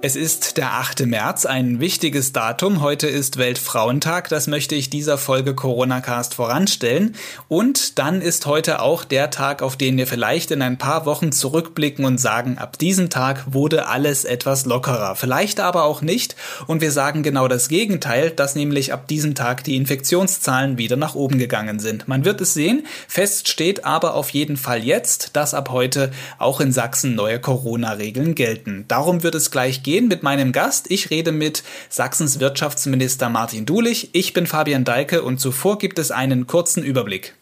Es ist der 8. März, ein wichtiges Datum. Heute ist Weltfrauentag. Das möchte ich dieser Folge Coronacast voranstellen. Und dann ist heute auch der Tag, auf den wir vielleicht in ein paar Wochen zurückblicken und sagen, ab diesem Tag wurde alles etwas lockerer. Vielleicht aber auch nicht. Und wir sagen genau das Gegenteil, dass nämlich ab diesem Tag die Infektionszahlen wieder nach oben gegangen sind. Man wird es sehen. Fest steht aber auf jeden Fall jetzt, dass ab heute auch in Sachsen neue Corona-Regeln gelten. Darum wird es gleich gehen mit meinem Gast. Ich rede mit Sachsens Wirtschaftsminister Martin Dulich. Ich bin Fabian Deike und zuvor gibt es einen kurzen Überblick.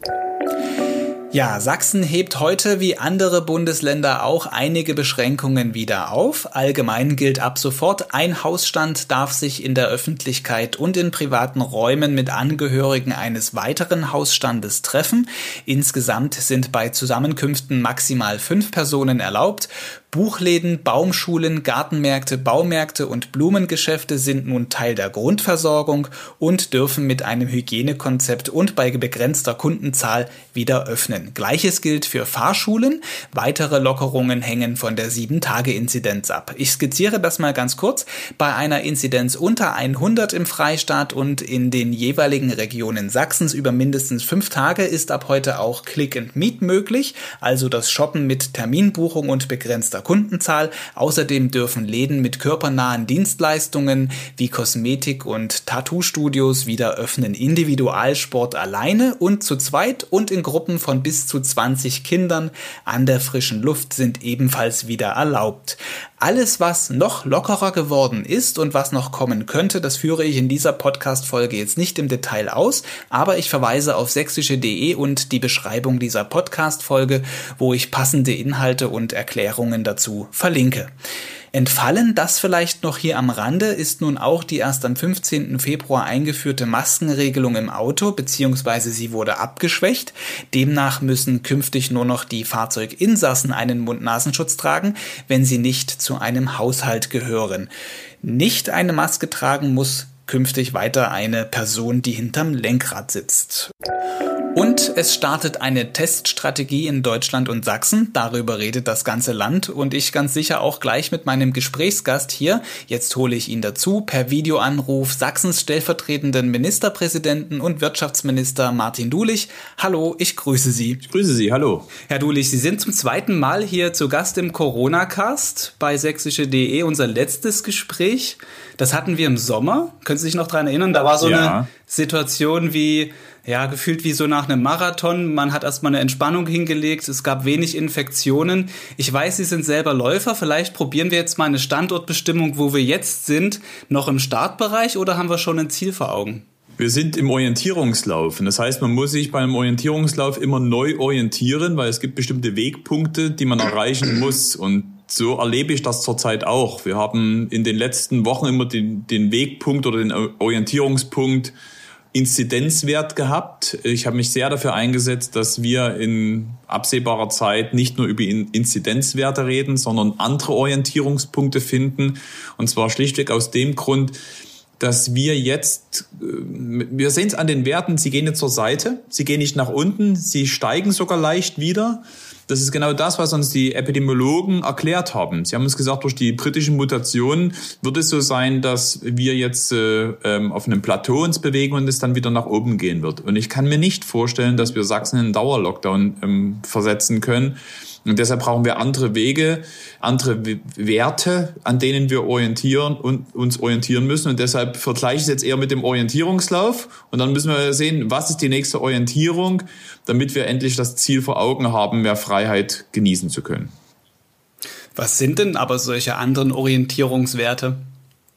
Ja, Sachsen hebt heute wie andere Bundesländer auch einige Beschränkungen wieder auf. Allgemein gilt ab sofort, ein Hausstand darf sich in der Öffentlichkeit und in privaten Räumen mit Angehörigen eines weiteren Hausstandes treffen. Insgesamt sind bei Zusammenkünften maximal fünf Personen erlaubt. Buchläden, Baumschulen, Gartenmärkte, Baumärkte und Blumengeschäfte sind nun Teil der Grundversorgung und dürfen mit einem Hygienekonzept und bei begrenzter Kundenzahl wieder öffnen. Gleiches gilt für Fahrschulen. Weitere Lockerungen hängen von der 7-Tage-Inzidenz ab. Ich skizziere das mal ganz kurz. Bei einer Inzidenz unter 100 im Freistaat und in den jeweiligen Regionen Sachsens über mindestens fünf Tage ist ab heute auch Click and Meet möglich, also das Shoppen mit Terminbuchung und begrenzter Kundenzahl. Außerdem dürfen Läden mit körpernahen Dienstleistungen wie Kosmetik und Tattoo-Studios wieder öffnen. Individualsport alleine und zu zweit und in Gruppen von bis zu 20 Kindern an der frischen Luft sind ebenfalls wieder erlaubt. Alles, was noch lockerer geworden ist und was noch kommen könnte, das führe ich in dieser Podcast-Folge jetzt nicht im Detail aus, aber ich verweise auf sächsische.de und die Beschreibung dieser Podcast-Folge, wo ich passende Inhalte und Erklärungen dazu verlinke. Entfallen, das vielleicht noch hier am Rande, ist nun auch die erst am 15. Februar eingeführte Maskenregelung im Auto, beziehungsweise sie wurde abgeschwächt. Demnach müssen künftig nur noch die Fahrzeuginsassen einen Mund-Nasenschutz tragen, wenn sie nicht zu einem Haushalt gehören. Nicht eine Maske tragen muss künftig weiter eine Person, die hinterm Lenkrad sitzt. Und es startet eine Teststrategie in Deutschland und Sachsen. Darüber redet das ganze Land und ich ganz sicher auch gleich mit meinem Gesprächsgast hier. Jetzt hole ich ihn dazu per Videoanruf Sachsens stellvertretenden Ministerpräsidenten und Wirtschaftsminister Martin Dulich. Hallo, ich grüße Sie. Ich grüße Sie, hallo. Herr Dulich, Sie sind zum zweiten Mal hier zu Gast im Corona-Cast bei sächsische.de, unser letztes Gespräch. Das hatten wir im Sommer. Können Sie sich noch daran erinnern? Da war so ja. eine Situation wie ja, gefühlt wie so nach einem Marathon. Man hat erstmal eine Entspannung hingelegt. Es gab wenig Infektionen. Ich weiß, Sie sind selber Läufer. Vielleicht probieren wir jetzt mal eine Standortbestimmung, wo wir jetzt sind, noch im Startbereich oder haben wir schon ein Ziel vor Augen? Wir sind im Orientierungslauf. Und das heißt, man muss sich beim Orientierungslauf immer neu orientieren, weil es gibt bestimmte Wegpunkte, die man erreichen muss. Und so erlebe ich das zurzeit auch. Wir haben in den letzten Wochen immer den, den Wegpunkt oder den Orientierungspunkt Inzidenzwert gehabt. Ich habe mich sehr dafür eingesetzt, dass wir in absehbarer Zeit nicht nur über Inzidenzwerte reden, sondern andere Orientierungspunkte finden. Und zwar schlichtweg aus dem Grund, dass wir jetzt, äh, wir sehen es an den Werten, sie gehen jetzt zur Seite, sie gehen nicht nach unten, sie steigen sogar leicht wieder. Das ist genau das, was uns die Epidemiologen erklärt haben. Sie haben uns gesagt, durch die britischen Mutationen wird es so sein, dass wir jetzt äh, ähm, auf einem Plateau uns bewegen und es dann wieder nach oben gehen wird. Und ich kann mir nicht vorstellen, dass wir Sachsen in einen Dauerlockdown ähm, versetzen können. Und deshalb brauchen wir andere Wege, andere Werte, an denen wir orientieren und uns orientieren müssen. Und deshalb vergleiche ich es jetzt eher mit dem Orientierungslauf. Und dann müssen wir sehen, was ist die nächste Orientierung, damit wir endlich das Ziel vor Augen haben, mehr Freiheit genießen zu können. Was sind denn aber solche anderen Orientierungswerte,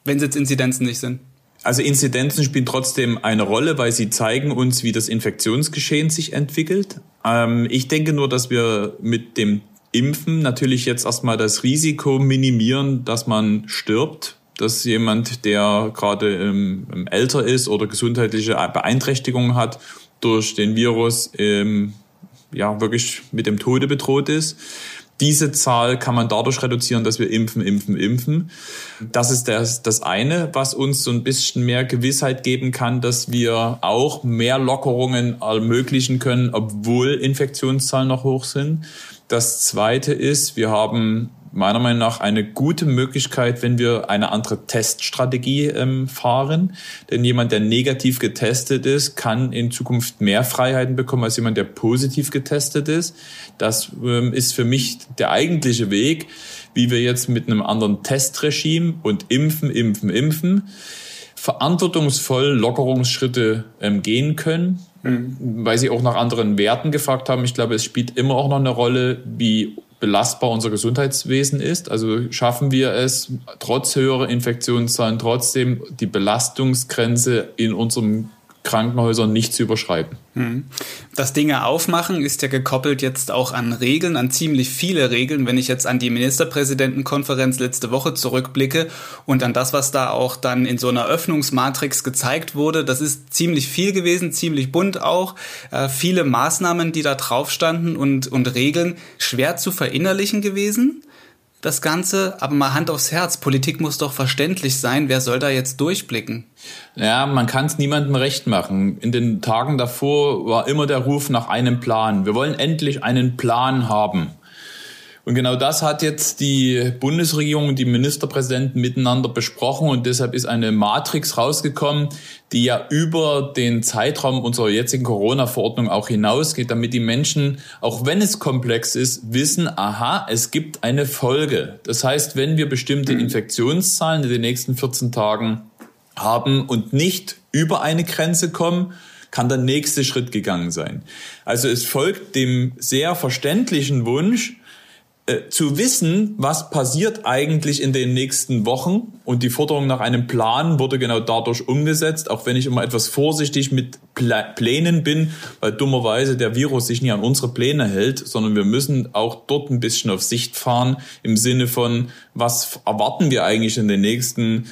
wenn es jetzt Inzidenzen nicht sind? Also Inzidenzen spielen trotzdem eine Rolle, weil sie zeigen uns, wie das Infektionsgeschehen sich entwickelt. Ähm, ich denke nur, dass wir mit dem Impfen natürlich jetzt erstmal das Risiko minimieren, dass man stirbt, dass jemand, der gerade ähm, älter ist oder gesundheitliche Beeinträchtigungen hat, durch den Virus ähm, ja wirklich mit dem Tode bedroht ist. diese Zahl kann man dadurch reduzieren, dass wir impfen, impfen, impfen. Das ist das, das eine, was uns so ein bisschen mehr Gewissheit geben kann, dass wir auch mehr Lockerungen ermöglichen können, obwohl Infektionszahlen noch hoch sind. Das zweite ist, wir haben meiner Meinung nach eine gute Möglichkeit, wenn wir eine andere Teststrategie ähm, fahren. Denn jemand, der negativ getestet ist, kann in Zukunft mehr Freiheiten bekommen als jemand, der positiv getestet ist. Das ähm, ist für mich der eigentliche Weg, wie wir jetzt mit einem anderen Testregime und impfen, impfen, impfen verantwortungsvoll Lockerungsschritte ähm, gehen können, mhm. weil Sie auch nach anderen Werten gefragt haben. Ich glaube, es spielt immer auch noch eine Rolle, wie belastbar unser Gesundheitswesen ist. Also schaffen wir es, trotz höherer Infektionszahlen trotzdem die Belastungsgrenze in unserem Krankenhäusern nicht zu überschreiten. Hm. Das Dinge aufmachen ist ja gekoppelt jetzt auch an Regeln, an ziemlich viele Regeln. Wenn ich jetzt an die Ministerpräsidentenkonferenz letzte Woche zurückblicke und an das, was da auch dann in so einer Öffnungsmatrix gezeigt wurde, das ist ziemlich viel gewesen, ziemlich bunt auch. Äh, viele Maßnahmen, die da drauf standen und, und Regeln schwer zu verinnerlichen gewesen das Ganze, aber mal Hand aufs Herz, Politik muss doch verständlich sein, wer soll da jetzt durchblicken? Ja, man kann es niemandem recht machen. In den Tagen davor war immer der Ruf nach einem Plan. Wir wollen endlich einen Plan haben. Und genau das hat jetzt die Bundesregierung und die Ministerpräsidenten miteinander besprochen und deshalb ist eine Matrix rausgekommen, die ja über den Zeitraum unserer jetzigen Corona-Verordnung auch hinausgeht, damit die Menschen, auch wenn es komplex ist, wissen, aha, es gibt eine Folge. Das heißt, wenn wir bestimmte mhm. Infektionszahlen in den nächsten 14 Tagen haben und nicht über eine Grenze kommen, kann der nächste Schritt gegangen sein. Also es folgt dem sehr verständlichen Wunsch, äh, zu wissen, was passiert eigentlich in den nächsten Wochen. Und die Forderung nach einem Plan wurde genau dadurch umgesetzt, auch wenn ich immer etwas vorsichtig mit Plänen bin, weil dummerweise der Virus sich nie an unsere Pläne hält, sondern wir müssen auch dort ein bisschen auf Sicht fahren im Sinne von, was erwarten wir eigentlich in den nächsten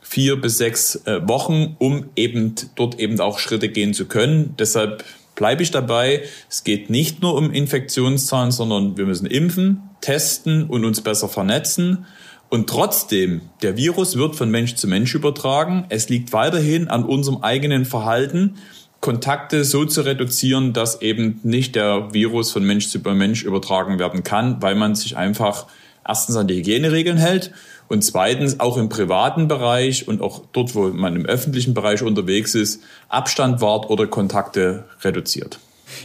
vier bis sechs äh, Wochen, um eben dort eben auch Schritte gehen zu können. Deshalb bleibe ich dabei. Es geht nicht nur um Infektionszahlen, sondern wir müssen impfen, testen und uns besser vernetzen. Und trotzdem, der Virus wird von Mensch zu Mensch übertragen. Es liegt weiterhin an unserem eigenen Verhalten, Kontakte so zu reduzieren, dass eben nicht der Virus von Mensch zu Mensch übertragen werden kann, weil man sich einfach erstens an die Hygieneregeln hält und zweitens auch im privaten Bereich und auch dort, wo man im öffentlichen Bereich unterwegs ist, Abstand wahrt oder Kontakte reduziert.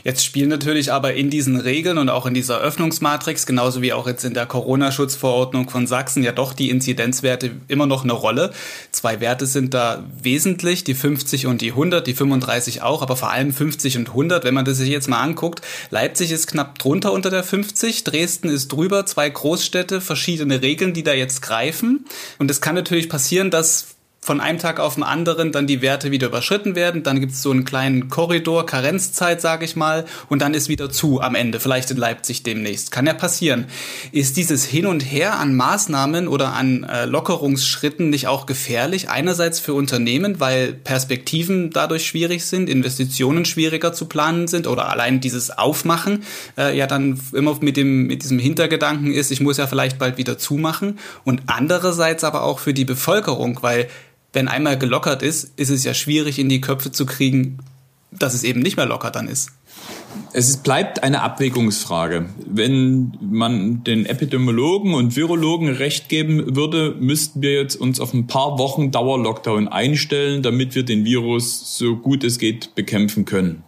Jetzt spielen natürlich aber in diesen Regeln und auch in dieser Öffnungsmatrix, genauso wie auch jetzt in der Corona-Schutzverordnung von Sachsen, ja doch die Inzidenzwerte immer noch eine Rolle. Zwei Werte sind da wesentlich, die 50 und die 100, die 35 auch, aber vor allem 50 und 100. Wenn man das sich jetzt mal anguckt, Leipzig ist knapp drunter unter der 50, Dresden ist drüber, zwei Großstädte, verschiedene Regeln, die da jetzt greifen. Und es kann natürlich passieren, dass von einem Tag auf den anderen dann die Werte wieder überschritten werden. Dann gibt es so einen kleinen Korridor, Karenzzeit, sage ich mal, und dann ist wieder zu am Ende, vielleicht in Leipzig demnächst. Kann ja passieren. Ist dieses Hin und Her an Maßnahmen oder an äh, Lockerungsschritten nicht auch gefährlich? Einerseits für Unternehmen, weil Perspektiven dadurch schwierig sind, Investitionen schwieriger zu planen sind oder allein dieses Aufmachen äh, ja dann immer mit dem mit diesem Hintergedanken ist, ich muss ja vielleicht bald wieder zumachen. Und andererseits aber auch für die Bevölkerung, weil wenn einmal gelockert ist, ist es ja schwierig in die Köpfe zu kriegen, dass es eben nicht mehr locker dann ist. Es bleibt eine Abwägungsfrage. Wenn man den Epidemiologen und Virologen recht geben würde, müssten wir jetzt uns auf ein paar Wochen Dauerlockdown einstellen, damit wir den Virus so gut es geht bekämpfen können.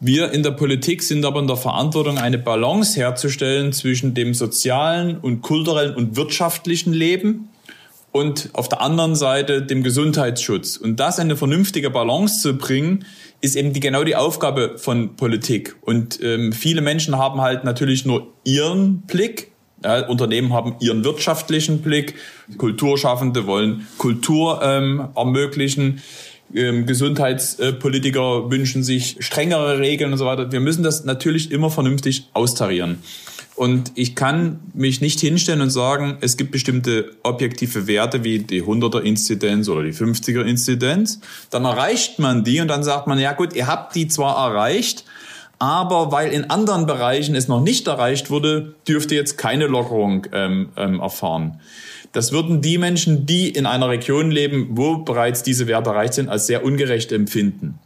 Wir in der Politik sind aber in der Verantwortung, eine Balance herzustellen zwischen dem sozialen und kulturellen und wirtschaftlichen Leben und auf der anderen Seite dem Gesundheitsschutz. Und das eine vernünftige Balance zu bringen, ist eben die, genau die Aufgabe von Politik. Und ähm, viele Menschen haben halt natürlich nur ihren Blick. Ja, Unternehmen haben ihren wirtschaftlichen Blick. Kulturschaffende wollen Kultur ähm, ermöglichen. Ähm, Gesundheitspolitiker wünschen sich strengere Regeln und so weiter. Wir müssen das natürlich immer vernünftig austarieren. Und ich kann mich nicht hinstellen und sagen, es gibt bestimmte objektive Werte wie die 100er Inzidenz oder die 50er Inzidenz. Dann erreicht man die und dann sagt man, ja gut, ihr habt die zwar erreicht, Aber weil in anderen Bereichen es noch nicht erreicht wurde, dürfte jetzt keine Lockerung ähm, ähm, erfahren. Das würden die Menschen, die in einer Region leben, wo bereits diese Werte erreicht sind, als sehr ungerecht empfinden.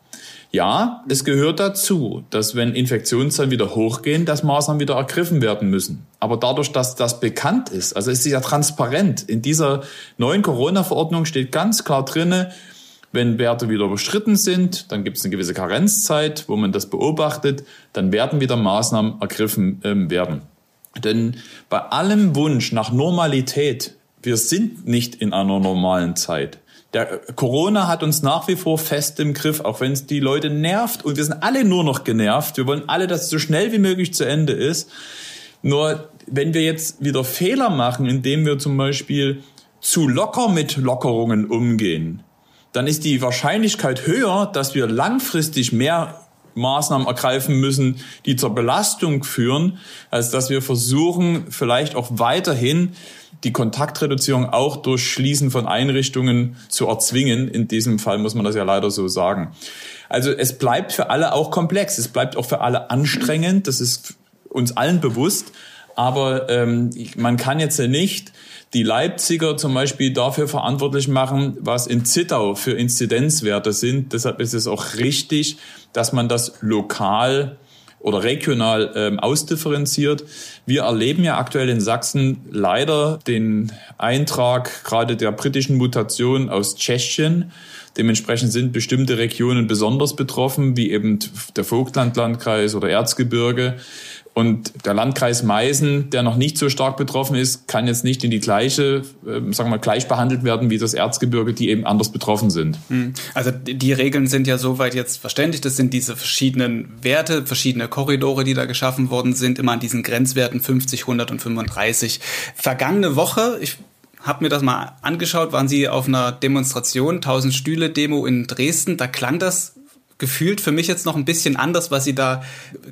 Ja, es gehört dazu, dass wenn Infektionszahlen wieder hochgehen, dass Maßnahmen wieder ergriffen werden müssen. Aber dadurch, dass das bekannt ist, also es ist ja transparent, in dieser neuen Corona-Verordnung steht ganz klar drinne, wenn Werte wieder überschritten sind, dann gibt es eine gewisse Karenzzeit, wo man das beobachtet, dann werden wieder Maßnahmen ergriffen ähm, werden. Denn bei allem Wunsch nach Normalität, wir sind nicht in einer normalen Zeit. Der Corona hat uns nach wie vor fest im Griff, auch wenn es die Leute nervt und wir sind alle nur noch genervt. Wir wollen alle, dass es so schnell wie möglich zu Ende ist. Nur wenn wir jetzt wieder Fehler machen, indem wir zum Beispiel zu locker mit Lockerungen umgehen, dann ist die Wahrscheinlichkeit höher, dass wir langfristig mehr Maßnahmen ergreifen müssen, die zur Belastung führen, als dass wir versuchen, vielleicht auch weiterhin die Kontaktreduzierung auch durch Schließen von Einrichtungen zu erzwingen. In diesem Fall muss man das ja leider so sagen. Also es bleibt für alle auch komplex. Es bleibt auch für alle anstrengend. Das ist uns allen bewusst. Aber ähm, man kann jetzt ja nicht die Leipziger zum Beispiel dafür verantwortlich machen, was in Zittau für Inzidenzwerte sind. Deshalb ist es auch richtig, dass man das lokal oder regional ähm, ausdifferenziert. Wir erleben ja aktuell in Sachsen leider den Eintrag gerade der britischen Mutation aus Tschechien. Dementsprechend sind bestimmte Regionen besonders betroffen, wie eben der Vogtlandlandkreis oder Erzgebirge. Und der Landkreis Meißen, der noch nicht so stark betroffen ist, kann jetzt nicht in die gleiche, äh, sagen wir gleich behandelt werden wie das Erzgebirge, die eben anders betroffen sind. Hm. Also die Regeln sind ja soweit jetzt verständlich. Das sind diese verschiedenen Werte, verschiedene Korridore, die da geschaffen worden sind, immer an diesen Grenzwerten 50, 100 und 35. Vergangene Woche, ich habe mir das mal angeschaut, waren Sie auf einer Demonstration, 1000 Stühle Demo in Dresden. Da klang das gefühlt für mich jetzt noch ein bisschen anders, was Sie da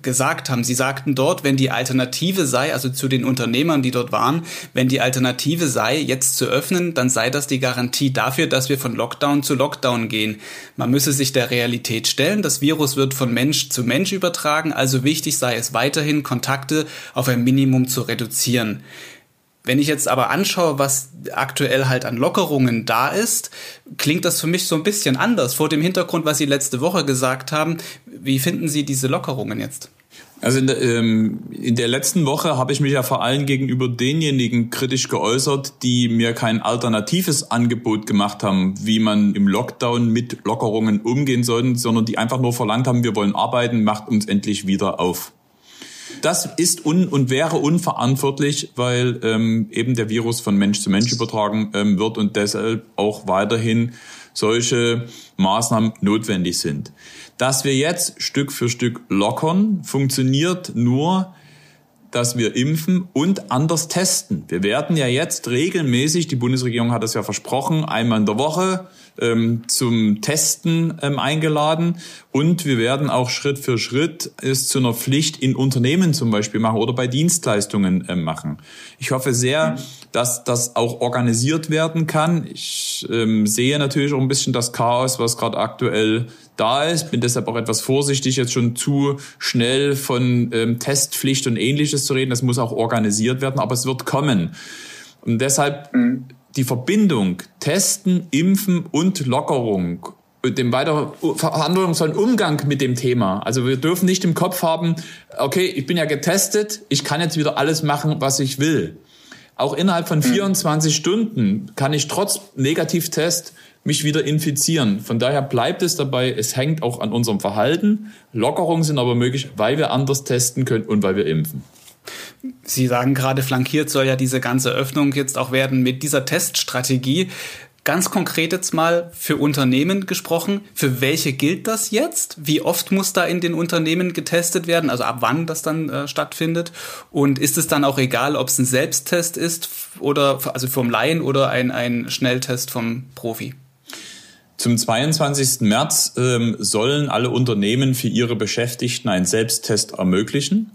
gesagt haben. Sie sagten dort, wenn die Alternative sei, also zu den Unternehmern, die dort waren, wenn die Alternative sei, jetzt zu öffnen, dann sei das die Garantie dafür, dass wir von Lockdown zu Lockdown gehen. Man müsse sich der Realität stellen. Das Virus wird von Mensch zu Mensch übertragen, also wichtig sei es weiterhin, Kontakte auf ein Minimum zu reduzieren. Wenn ich jetzt aber anschaue, was aktuell halt an Lockerungen da ist, klingt das für mich so ein bisschen anders. Vor dem Hintergrund, was Sie letzte Woche gesagt haben, wie finden Sie diese Lockerungen jetzt? Also in der, ähm, in der letzten Woche habe ich mich ja vor allem gegenüber denjenigen kritisch geäußert, die mir kein alternatives Angebot gemacht haben, wie man im Lockdown mit Lockerungen umgehen soll, sondern die einfach nur verlangt haben, wir wollen arbeiten, macht uns endlich wieder auf. Das ist un und wäre unverantwortlich, weil ähm, eben der Virus von Mensch zu Mensch übertragen ähm, wird und deshalb auch weiterhin solche Maßnahmen notwendig sind. Dass wir jetzt Stück für Stück lockern, funktioniert nur, dass wir impfen und anders testen. Wir werden ja jetzt regelmäßig, die Bundesregierung hat das ja versprochen, einmal in der Woche ähm, zum Testen ähm, eingeladen und wir werden auch Schritt für Schritt es zu einer Pflicht in Unternehmen zum Beispiel machen oder bei Dienstleistungen ähm, machen. Ich hoffe sehr, dass das auch organisiert werden kann. Ich ähm, sehe natürlich auch ein bisschen das Chaos, was gerade aktuell da ist. Bin deshalb auch etwas vorsichtig, jetzt schon zu schnell von ähm, Testpflicht und ähnliches zu reden. Das muss auch organisiert werden, aber es wird kommen. Und deshalb mhm die Verbindung Testen, Impfen und Lockerung dem weiter verhandlungsvollen Umgang mit dem Thema. Also wir dürfen nicht im Kopf haben, okay, ich bin ja getestet, ich kann jetzt wieder alles machen, was ich will. Auch innerhalb von 24 mhm. Stunden kann ich trotz Negativtest mich wieder infizieren. Von daher bleibt es dabei, es hängt auch an unserem Verhalten. Lockerungen sind aber möglich, weil wir anders testen können und weil wir impfen. Sie sagen gerade, flankiert soll ja diese ganze Öffnung jetzt auch werden mit dieser Teststrategie. Ganz konkret jetzt mal für Unternehmen gesprochen. Für welche gilt das jetzt? Wie oft muss da in den Unternehmen getestet werden? Also ab wann das dann äh, stattfindet? Und ist es dann auch egal, ob es ein Selbsttest ist oder also vom Laien oder ein, ein Schnelltest vom Profi? Zum 22. März ähm, sollen alle Unternehmen für ihre Beschäftigten einen Selbsttest ermöglichen.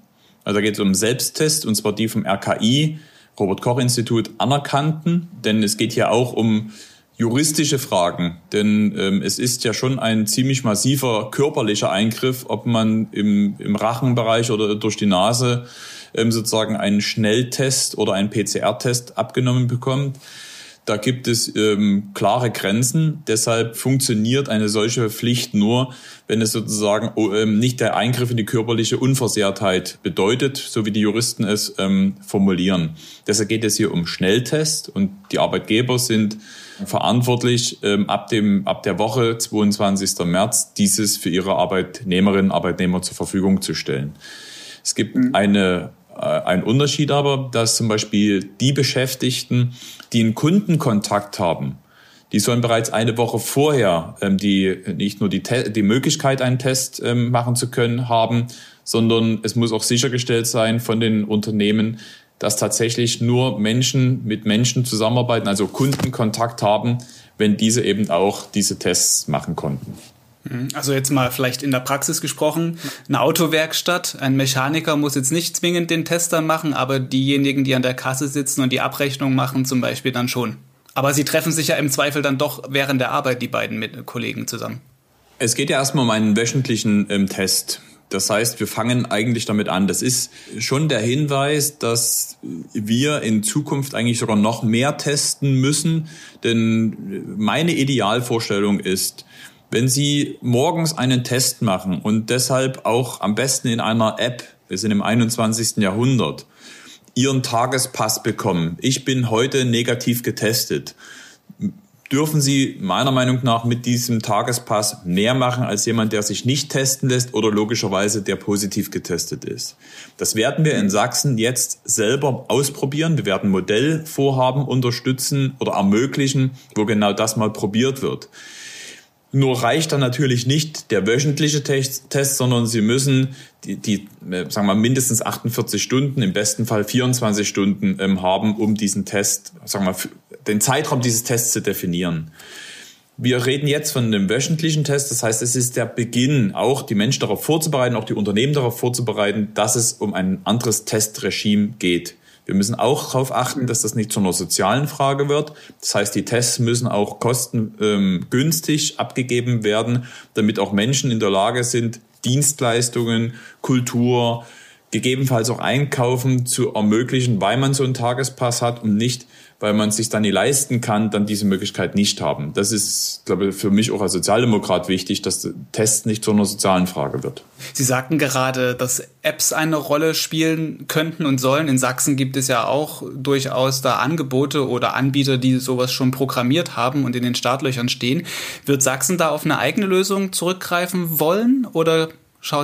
Also da geht es um Selbsttest und zwar die vom RKI, Robert Koch Institut, anerkannten, denn es geht hier auch um juristische Fragen, denn ähm, es ist ja schon ein ziemlich massiver körperlicher Eingriff, ob man im, im Rachenbereich oder durch die Nase ähm, sozusagen einen Schnelltest oder einen PCR-Test abgenommen bekommt. Da gibt es ähm, klare Grenzen. Deshalb funktioniert eine solche Pflicht nur, wenn es sozusagen oh, ähm, nicht der Eingriff in die körperliche Unversehrtheit bedeutet, so wie die Juristen es ähm, formulieren. Deshalb geht es hier um Schnelltest und die Arbeitgeber sind verantwortlich, ähm, ab, dem, ab der Woche 22. März dieses für ihre Arbeitnehmerinnen und Arbeitnehmer zur Verfügung zu stellen. Es gibt mhm. eine ein Unterschied aber, dass zum Beispiel die Beschäftigten, die einen Kundenkontakt haben, die sollen bereits eine Woche vorher ähm, die nicht nur die, die Möglichkeit, einen Test ähm, machen zu können, haben, sondern es muss auch sichergestellt sein von den Unternehmen, dass tatsächlich nur Menschen mit Menschen zusammenarbeiten, also Kundenkontakt haben, wenn diese eben auch diese Tests machen konnten. Mhm. Also jetzt mal vielleicht in der Praxis gesprochen, eine Autowerkstatt, ein Mechaniker muss jetzt nicht zwingend den Tester machen, aber diejenigen, die an der Kasse sitzen und die Abrechnung machen, zum Beispiel dann schon. Aber sie treffen sich ja im Zweifel dann doch während der Arbeit, die beiden mit Kollegen zusammen. Es geht ja erstmal um einen wöchentlichen ähm, Test. Das heißt, wir fangen eigentlich damit an. Das ist schon der Hinweis, dass wir in Zukunft eigentlich sogar noch mehr testen müssen. Denn meine Idealvorstellung ist, wenn Sie morgens einen Test machen und deshalb auch am besten in einer App, wir sind im 21. Jahrhundert, Ihren Tagespass bekommen. Ich bin heute negativ getestet. Dürfen Sie meiner Meinung nach mit diesem Tagespass mehr machen als jemand, der sich nicht testen lässt oder logischerweise der positiv getestet ist. Das werden wir in Sachsen jetzt selber ausprobieren. Wir werden Modellvorhaben unterstützen oder ermöglichen, wo genau das mal probiert wird. Nur reicht dann natürlich nicht der wöchentliche Test, sondern Sie müssen die, die äh, sagen wir mindestens 48 Stunden, im besten Fall 24 Stunden ähm, haben, um diesen Test, sagen wir den Zeitraum dieses Tests zu definieren. Wir reden jetzt von einem wöchentlichen Test, das heißt, es ist der Beginn, auch die Menschen darauf vorzubereiten, auch die Unternehmen darauf vorzubereiten, dass es um ein anderes Testregime geht. Wir müssen auch darauf achten, dass das nicht zu einer sozialen Frage wird. Das heißt, die Tests müssen auch kostengünstig ähm, abgegeben werden, damit auch Menschen in der Lage sind, Dienstleistungen, Kultur, gegebenenfalls auch Einkaufen zu ermöglichen, weil man so einen Tagespass hat und nicht weil man sich dann nicht leisten kann, dann diese Möglichkeit nicht haben. Das ist, glaube ich, für mich auch als Sozialdemokrat wichtig, dass Test nicht zu einer sozialen Frage wird. Sie sagten gerade, dass Apps eine Rolle spielen könnten und sollen. In Sachsen gibt es ja auch durchaus da Angebote oder Anbieter, die sowas schon programmiert haben und in den Startlöchern stehen. Wird Sachsen da auf eine eigene Lösung zurückgreifen wollen oder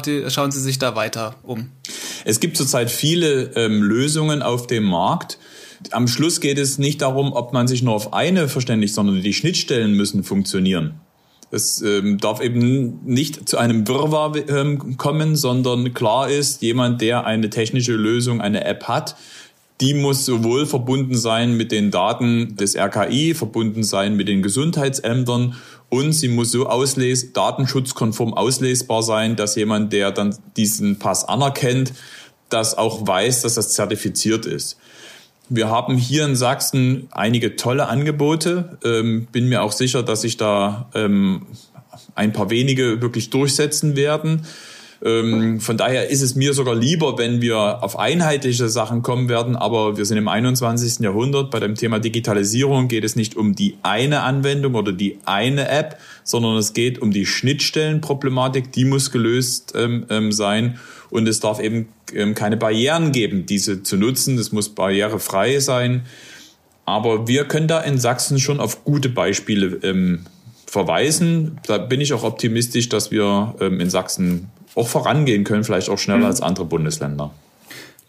die, schauen Sie sich da weiter um? Es gibt zurzeit viele ähm, Lösungen auf dem Markt. Am Schluss geht es nicht darum, ob man sich nur auf eine verständigt, sondern die Schnittstellen müssen funktionieren. Es ähm, darf eben nicht zu einem Wirrwarr ähm, kommen, sondern klar ist, jemand, der eine technische Lösung, eine App hat, die muss sowohl verbunden sein mit den Daten des RKI, verbunden sein mit den Gesundheitsämtern und sie muss so ausles datenschutzkonform auslesbar sein, dass jemand, der dann diesen Pass anerkennt, das auch weiß, dass das zertifiziert ist. Wir haben hier in Sachsen einige tolle Angebote. Ähm, bin mir auch sicher, dass sich da ähm, ein paar wenige wirklich durchsetzen werden. Ähm, von daher ist es mir sogar lieber, wenn wir auf einheitliche Sachen kommen werden. Aber wir sind im 21. Jahrhundert. Bei dem Thema Digitalisierung geht es nicht um die eine Anwendung oder die eine App, sondern es geht um die Schnittstellenproblematik. Die muss gelöst ähm, ähm, sein. Und es darf eben ähm, keine Barrieren geben, diese zu nutzen. Das muss barrierefrei sein. Aber wir können da in Sachsen schon auf gute Beispiele ähm, verweisen. Da bin ich auch optimistisch, dass wir ähm, in Sachsen auch vorangehen können, vielleicht auch schneller mhm. als andere Bundesländer.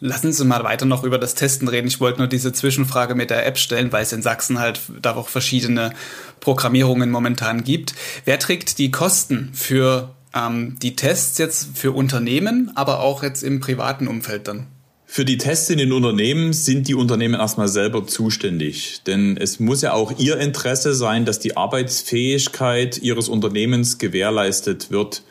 Lassen Sie mal weiter noch über das Testen reden. Ich wollte nur diese Zwischenfrage mit der App stellen, weil es in Sachsen halt da auch verschiedene Programmierungen momentan gibt. Wer trägt die Kosten für ähm, die Tests jetzt für Unternehmen, aber auch jetzt im privaten Umfeld dann? Für die Tests in den Unternehmen sind die Unternehmen erstmal selber zuständig. Denn es muss ja auch ihr Interesse sein, dass die Arbeitsfähigkeit ihres Unternehmens gewährleistet wird.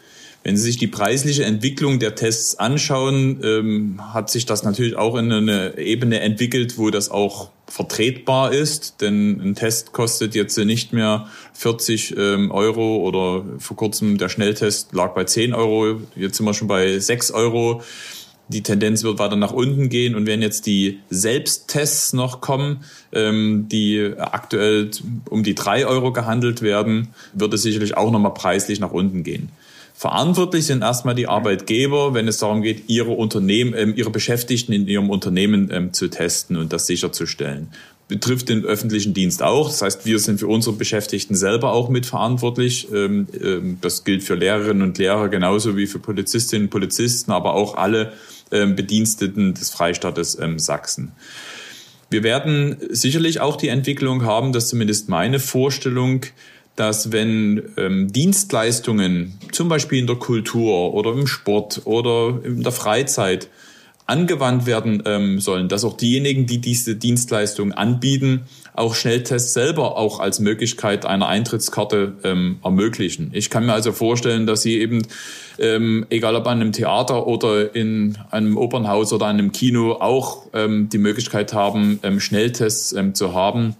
Wenn Sie sich die preisliche Entwicklung der Tests anschauen, ähm, hat sich das natürlich auch in eine Ebene entwickelt, wo das auch vertretbar ist. Denn ein Test kostet jetzt nicht mehr 40 ähm, Euro oder vor kurzem der Schnelltest lag bei 10 Euro. Jetzt sind wir schon bei 6 Euro. Die Tendenz wird weiter nach unten gehen und wenn jetzt die Selbsttests noch kommen, ähm, die aktuell um die 3 Euro gehandelt werden, wird es sicherlich auch nochmal preislich nach unten gehen. Verantwortlich sind erstmal die Arbeitgeber, wenn es darum geht, ihre Unternehmen, ähm, ihre Beschäftigten in ihrem Unternehmen ähm, zu testen und das sicherzustellen. Betrifft den öffentlichen Dienst auch. Das heißt, wir sind für unsere Beschäftigten selber auch mitverantwortlich. Ähm, das gilt für Lehrerinnen und Lehrer genauso wie für Polizistinnen und Polizisten, aber auch alle ähm, Bediensteten des Freistaates ähm, Sachsen. Wir werden sicherlich auch die Entwicklung haben, dass zumindest meine Vorstellung, dass wenn ähm, Dienstleistungen, zum Beispiel in der Kultur oder im Sport oder in der Freizeit, angewandt werden ähm, sollen, dass auch diejenigen, die diese Dienstleistung anbieten, auch Schnelltests selber auch als Möglichkeit einer Eintrittskarte ähm, ermöglichen. Ich kann mir also vorstellen, dass sie eben, ähm, egal ob an einem Theater oder in einem Opernhaus oder einem Kino, auch ähm, die Möglichkeit haben, ähm, Schnelltests ähm, zu haben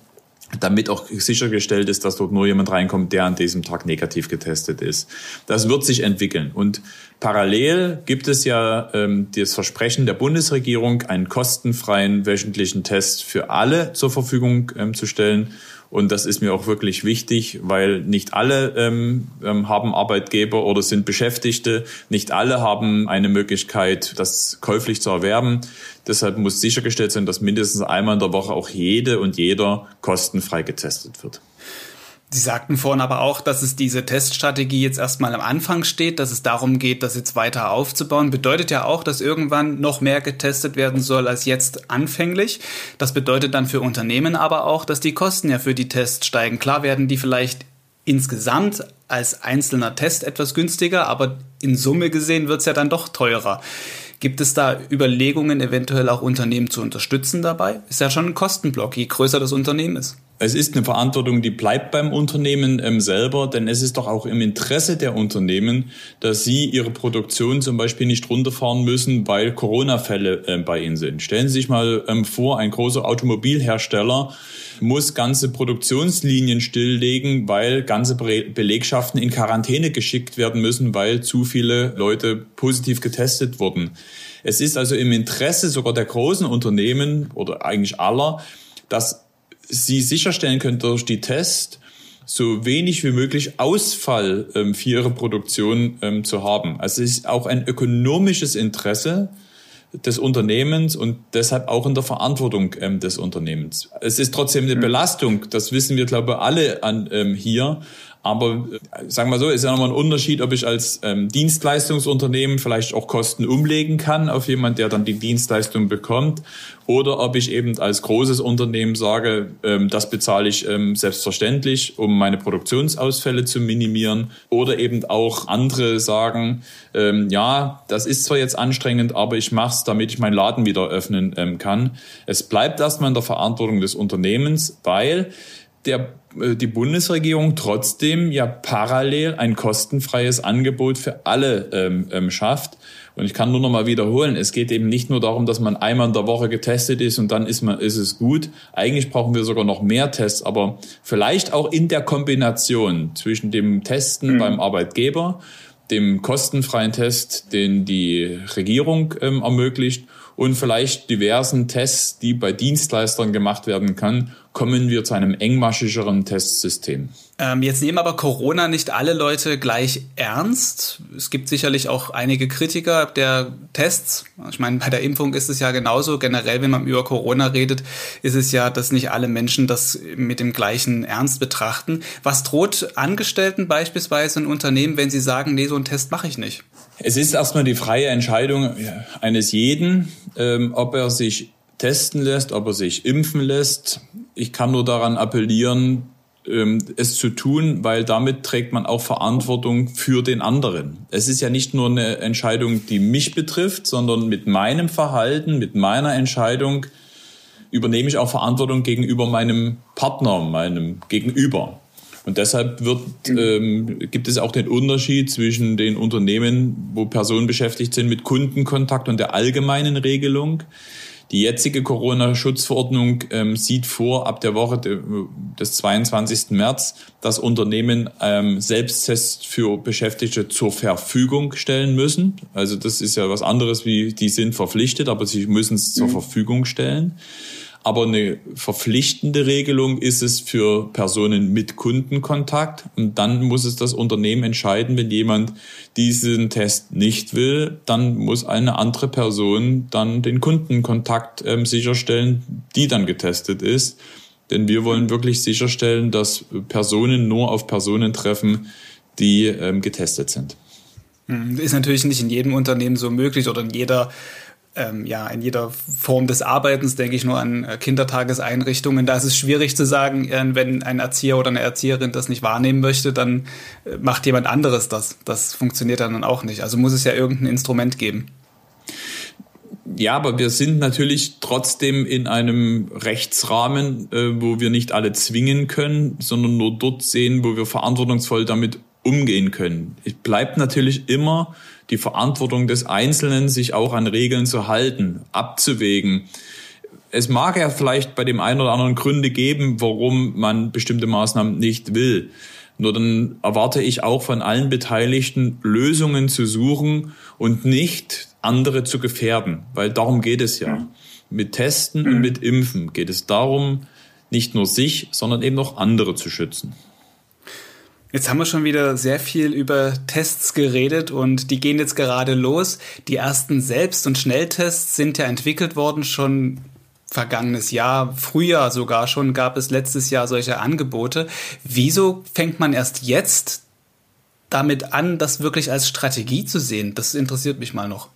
damit auch sichergestellt ist, dass dort nur jemand reinkommt, der an diesem Tag negativ getestet ist. Das wird sich entwickeln. Und parallel gibt es ja ähm, das Versprechen der Bundesregierung, einen kostenfreien wöchentlichen Test für alle zur Verfügung ähm, zu stellen. Und das ist mir auch wirklich wichtig, weil nicht alle ähm, ähm, haben Arbeitgeber oder sind Beschäftigte. Nicht alle haben eine Möglichkeit, das käuflich zu erwerben. Deshalb muss sichergestellt sein, dass mindestens einmal in der Woche auch jede und jeder kostenfrei getestet wird. Sie sagten vorhin aber auch, dass es diese Teststrategie jetzt erstmal am Anfang steht, dass es darum geht, das jetzt weiter aufzubauen. Bedeutet ja auch, dass irgendwann noch mehr getestet werden soll als jetzt anfänglich. Das bedeutet dann für Unternehmen aber auch, dass die Kosten ja für die Tests steigen. Klar werden die vielleicht insgesamt als einzelner Test etwas günstiger, aber in Summe gesehen wird es ja dann doch teurer. Gibt es da Überlegungen, eventuell auch Unternehmen zu unterstützen dabei? Ist ja schon ein Kostenblock, je größer das Unternehmen ist. Es ist eine Verantwortung, die bleibt beim Unternehmen ähm, selber, denn es ist doch auch im Interesse der Unternehmen, dass sie ihre Produktion zum Beispiel nicht runterfahren müssen, weil Corona-Fälle äh, bei ihnen sind. Stellen Sie sich mal ähm, vor, ein großer Automobilhersteller muss ganze Produktionslinien stilllegen, weil ganze Be Belegschaften in Quarantäne geschickt werden müssen, weil zu viele Leute positiv getestet wurden. Es ist also im Interesse sogar der großen Unternehmen oder eigentlich aller, dass sie sicherstellen können durch die Tests, so wenig wie möglich Ausfall ähm, für ihre Produktion ähm, zu haben. Also es ist auch ein ökonomisches Interesse des Unternehmens und deshalb auch in der Verantwortung ähm, des Unternehmens. Es ist trotzdem eine Belastung, das wissen wir, glaube ich, alle an, ähm, hier. Aber äh, sagen wir so, ist ja nochmal ein Unterschied, ob ich als ähm, Dienstleistungsunternehmen vielleicht auch Kosten umlegen kann auf jemand, der dann die Dienstleistung bekommt, oder ob ich eben als großes Unternehmen sage, ähm, das bezahle ich ähm, selbstverständlich, um meine Produktionsausfälle zu minimieren, oder eben auch andere sagen, ähm, ja, das ist zwar jetzt anstrengend, aber ich mache es, damit ich meinen Laden wieder öffnen ähm, kann. Es bleibt erstmal in der Verantwortung des Unternehmens, weil der äh, die Bundesregierung trotzdem ja parallel ein kostenfreies Angebot für alle ähm, ähm, schafft. Und ich kann nur noch mal wiederholen, es geht eben nicht nur darum, dass man einmal in der Woche getestet ist und dann ist, man, ist es gut. Eigentlich brauchen wir sogar noch mehr Tests, aber vielleicht auch in der Kombination zwischen dem Testen mhm. beim Arbeitgeber, dem kostenfreien Test, den die Regierung ähm, ermöglicht und vielleicht diversen Tests, die bei Dienstleistern gemacht werden kann, kommen wir zu einem engmaschigeren Testsystem. Ähm, jetzt nehmen aber Corona nicht alle Leute gleich ernst. Es gibt sicherlich auch einige Kritiker der Tests. Ich meine, bei der Impfung ist es ja genauso. Generell, wenn man über Corona redet, ist es ja, dass nicht alle Menschen das mit dem gleichen Ernst betrachten. Was droht Angestellten beispielsweise in Unternehmen, wenn sie sagen, nee, so einen Test mache ich nicht? Es ist erstmal die freie Entscheidung eines jeden, ähm, ob er sich testen lässt, ob er sich impfen lässt. Ich kann nur daran appellieren, ähm, es zu tun, weil damit trägt man auch Verantwortung für den anderen. Es ist ja nicht nur eine Entscheidung, die mich betrifft, sondern mit meinem Verhalten, mit meiner Entscheidung übernehme ich auch Verantwortung gegenüber meinem Partner, meinem Gegenüber. Und deshalb wird, ähm, gibt es auch den Unterschied zwischen den Unternehmen, wo Personen beschäftigt sind mit Kundenkontakt und der allgemeinen Regelung. Die jetzige Corona-Schutzverordnung ähm, sieht vor, ab der Woche des 22. März, dass Unternehmen ähm, Selbsttests für Beschäftigte zur Verfügung stellen müssen. Also das ist ja was anderes, wie die sind verpflichtet, aber sie müssen es zur mhm. Verfügung stellen. Aber eine verpflichtende Regelung ist es für Personen mit Kundenkontakt. Und dann muss es das Unternehmen entscheiden, wenn jemand diesen Test nicht will, dann muss eine andere Person dann den Kundenkontakt ähm, sicherstellen, die dann getestet ist. Denn wir wollen wirklich sicherstellen, dass Personen nur auf Personen treffen, die ähm, getestet sind. Hm, ist natürlich nicht in jedem Unternehmen so möglich oder in jeder ähm, ja, in jeder Form des Arbeitens, denke ich nur an äh, Kindertageseinrichtungen. Da ist es schwierig zu sagen, äh, wenn ein Erzieher oder eine Erzieherin das nicht wahrnehmen möchte, dann äh, macht jemand anderes das. Das funktioniert dann auch nicht. Also muss es ja irgendein Instrument geben. Ja, aber wir sind natürlich trotzdem in einem Rechtsrahmen, wo wir nicht alle zwingen können, sondern nur dort sehen, wo wir verantwortungsvoll damit umgehen können. Es bleibt natürlich immer die Verantwortung des Einzelnen, sich auch an Regeln zu halten, abzuwägen. Es mag ja vielleicht bei dem einen oder anderen Gründe geben, warum man bestimmte Maßnahmen nicht will. Nur dann erwarte ich auch von allen Beteiligten, Lösungen zu suchen und nicht andere zu gefährden, weil darum geht es ja. Mit Testen und mit Impfen geht es darum, nicht nur sich, sondern eben auch andere zu schützen. Jetzt haben wir schon wieder sehr viel über Tests geredet und die gehen jetzt gerade los. Die ersten Selbst- und Schnelltests sind ja entwickelt worden schon vergangenes Jahr, Frühjahr sogar schon, gab es letztes Jahr solche Angebote. Wieso fängt man erst jetzt damit an, das wirklich als Strategie zu sehen? Das interessiert mich mal noch.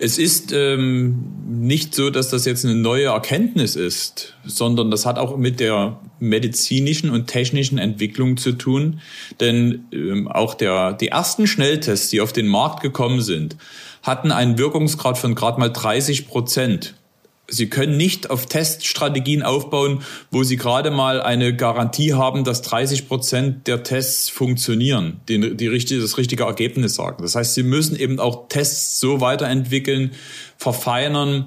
Es ist ähm, nicht so, dass das jetzt eine neue Erkenntnis ist, sondern das hat auch mit der medizinischen und technischen Entwicklung zu tun. Denn ähm, auch der, die ersten Schnelltests, die auf den Markt gekommen sind, hatten einen Wirkungsgrad von gerade mal 30 Prozent. Sie können nicht auf Teststrategien aufbauen, wo Sie gerade mal eine Garantie haben, dass 30 Prozent der Tests funktionieren, die, die richtige, das richtige Ergebnis sagen. Das heißt, Sie müssen eben auch Tests so weiterentwickeln, verfeinern,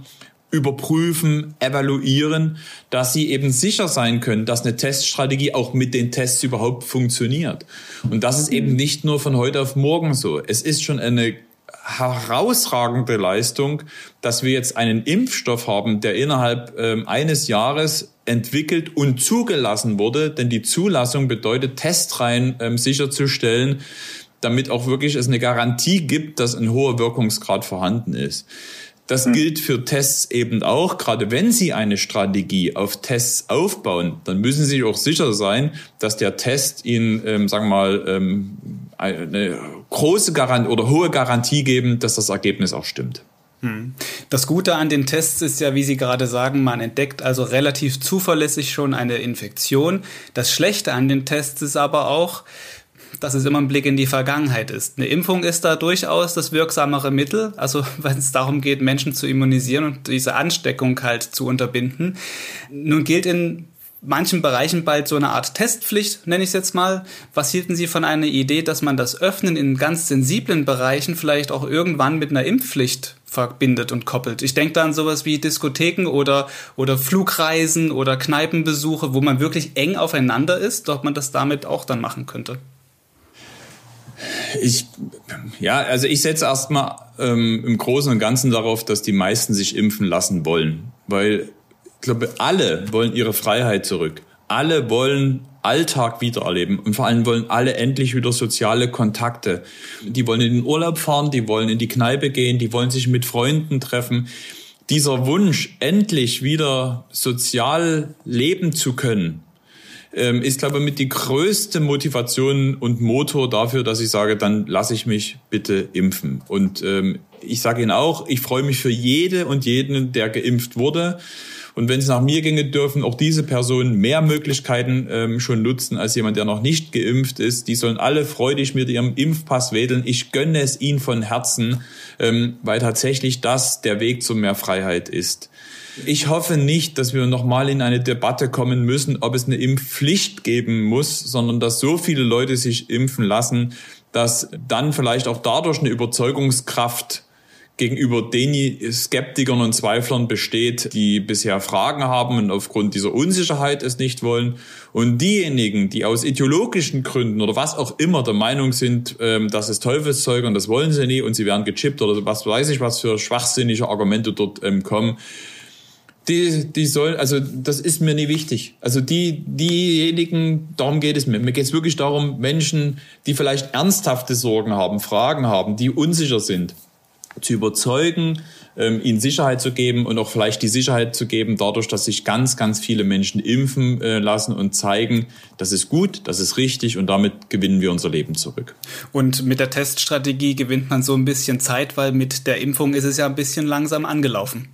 überprüfen, evaluieren, dass Sie eben sicher sein können, dass eine Teststrategie auch mit den Tests überhaupt funktioniert. Und das ist eben nicht nur von heute auf morgen so. Es ist schon eine herausragende Leistung, dass wir jetzt einen Impfstoff haben, der innerhalb ähm, eines Jahres entwickelt und zugelassen wurde, denn die Zulassung bedeutet, Testreihen ähm, sicherzustellen, damit auch wirklich es eine Garantie gibt, dass ein hoher Wirkungsgrad vorhanden ist. Das mhm. gilt für Tests eben auch. Gerade wenn Sie eine Strategie auf Tests aufbauen, dann müssen Sie auch sicher sein, dass der Test Ihnen, ähm, sagen wir mal, ähm, eine große Garantie oder hohe Garantie geben, dass das Ergebnis auch stimmt. Hm. Das Gute an den Tests ist ja, wie Sie gerade sagen, man entdeckt also relativ zuverlässig schon eine Infektion. Das Schlechte an den Tests ist aber auch, dass es immer ein Blick in die Vergangenheit ist. Eine Impfung ist da durchaus das wirksamere Mittel, also wenn es darum geht, Menschen zu immunisieren und diese Ansteckung halt zu unterbinden. Nun gilt in manchen Bereichen bald so eine Art Testpflicht, nenne ich es jetzt mal. Was hielten Sie von einer Idee, dass man das Öffnen in ganz sensiblen Bereichen vielleicht auch irgendwann mit einer Impfpflicht verbindet und koppelt? Ich denke da an sowas wie Diskotheken oder, oder Flugreisen oder Kneipenbesuche, wo man wirklich eng aufeinander ist, ob man das damit auch dann machen könnte. Ich, ja, also ich setze erstmal ähm, im Großen und Ganzen darauf, dass die meisten sich impfen lassen wollen, weil ich glaube, alle wollen ihre Freiheit zurück. Alle wollen Alltag wiedererleben und vor allem wollen alle endlich wieder soziale Kontakte. Die wollen in den Urlaub fahren, die wollen in die Kneipe gehen, die wollen sich mit Freunden treffen. Dieser Wunsch, endlich wieder sozial leben zu können, ähm, ist, glaube ich, mit die größte Motivation und Motor dafür, dass ich sage, dann lasse ich mich bitte impfen. Und ähm, ich sage Ihnen auch, ich freue mich für jede und jeden, der geimpft wurde Und wenn es nach mir ginge, dürfen auch diese Personen mehr Möglichkeiten ähm, schon nutzen als jemand, der noch nicht geimpft ist. Die sollen alle freudig mit ihrem Impfpass wedeln. Ich gönne es ihnen von Herzen, ähm, weil tatsächlich das der Weg zu mehr Freiheit ist. Ich hoffe nicht, dass wir nochmal in eine Debatte kommen müssen, ob es eine Impfpflicht geben muss, sondern dass so viele Leute sich impfen lassen, dass dann vielleicht auch dadurch eine Überzeugungskraft gegenüber den Skeptikern und Zweiflern besteht, die bisher Fragen haben und aufgrund dieser Unsicherheit es nicht wollen. Und diejenigen, die aus ideologischen Gründen oder was auch immer der Meinung sind, ähm, das ist Teufelszeug und das wollen sie nie und sie werden gechippt oder was weiß ich, was für schwachsinnige Argumente dort ähm, kommen, die, die sollen, also das ist mir nie wichtig. Also die, diejenigen, darum geht es mir. Mir geht es wirklich darum, Menschen, die vielleicht ernsthafte Sorgen haben, Fragen haben, die unsicher sind, zu überzeugen, ähm, ihnen Sicherheit zu geben und auch vielleicht die Sicherheit zu geben, dadurch, dass sich ganz, ganz viele Menschen impfen äh, lassen und zeigen, das ist gut, das ist richtig und damit gewinnen wir unser Leben zurück. Und mit der Teststrategie gewinnt man so ein bisschen Zeit, weil mit der Impfung ist es ja ein bisschen langsam angelaufen.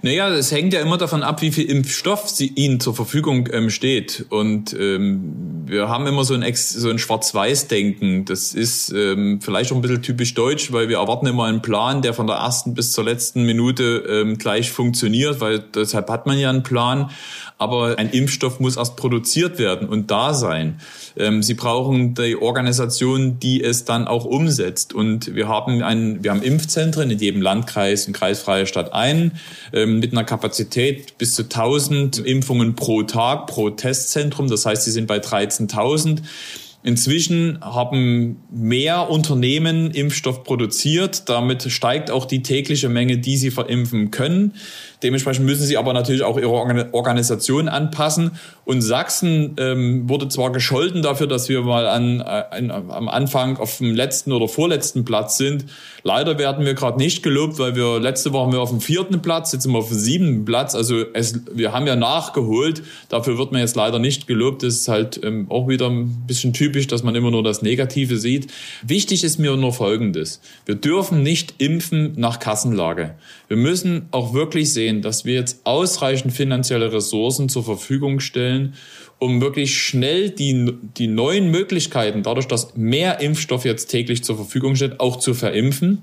Naja, es hängt ja immer davon ab, wie viel Impfstoff sie, ihnen zur Verfügung ähm, steht. Und ähm, wir haben immer so ein, Ex so ein Schwarz-Weiß-Denken. Das ist ähm, vielleicht auch ein bisschen typisch deutsch, weil wir erwarten immer einen Plan, der von der ersten bis zur letzten Minute ähm, gleich funktioniert, weil deshalb hat man ja einen Plan aber ein Impfstoff muss erst produziert werden und da sein. Ähm, sie brauchen die Organisation, die es dann auch umsetzt. Und wir haben ein, wir haben Impfzentren in jedem Landkreis und kreisfreie Stadt ein, ähm, mit einer Kapazität bis zu 1000 Impfungen pro Tag, pro Testzentrum. Das heißt, sie sind bei 13.000. Inzwischen haben mehr Unternehmen Impfstoff produziert. Damit steigt auch die tägliche Menge, die sie verimpfen können. Dementsprechend müssen sie aber natürlich auch ihre Organisation anpassen. Und Sachsen ähm, wurde zwar gescholten dafür, dass wir mal an, an, am Anfang auf dem letzten oder vorletzten Platz sind. Leider werden wir gerade nicht gelobt, weil wir letzte Woche wir auf dem vierten Platz, jetzt sind wir auf dem siebten Platz. Also es, wir haben ja nachgeholt. Dafür wird man jetzt leider nicht gelobt. Das ist halt ähm, auch wieder ein bisschen typisch, dass man immer nur das Negative sieht. Wichtig ist mir nur Folgendes. Wir dürfen nicht impfen nach Kassenlage. Wir müssen auch wirklich sehen, sehen, dass wir jetzt ausreichend finanzielle Ressourcen zur Verfügung stellen, um wirklich schnell die, die neuen Möglichkeiten, dadurch, dass mehr Impfstoff jetzt täglich zur Verfügung steht, auch zu verimpfen.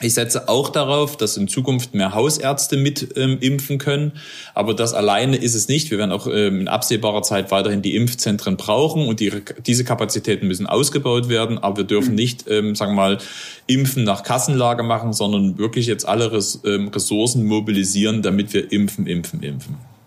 Ich setze auch darauf, dass in Zukunft mehr Hausärzte mit ähm, impfen können. Aber das alleine ist es nicht. Wir werden auch ähm, in absehbarer Zeit weiterhin die Impfzentren brauchen und die, diese Kapazitäten müssen ausgebaut werden. Aber wir dürfen nicht, ähm, sagen wir mal, Impfen nach Kassenlage machen, sondern wirklich jetzt alle Res ähm, Ressourcen mobilisieren, damit wir impfen, impfen, impfen.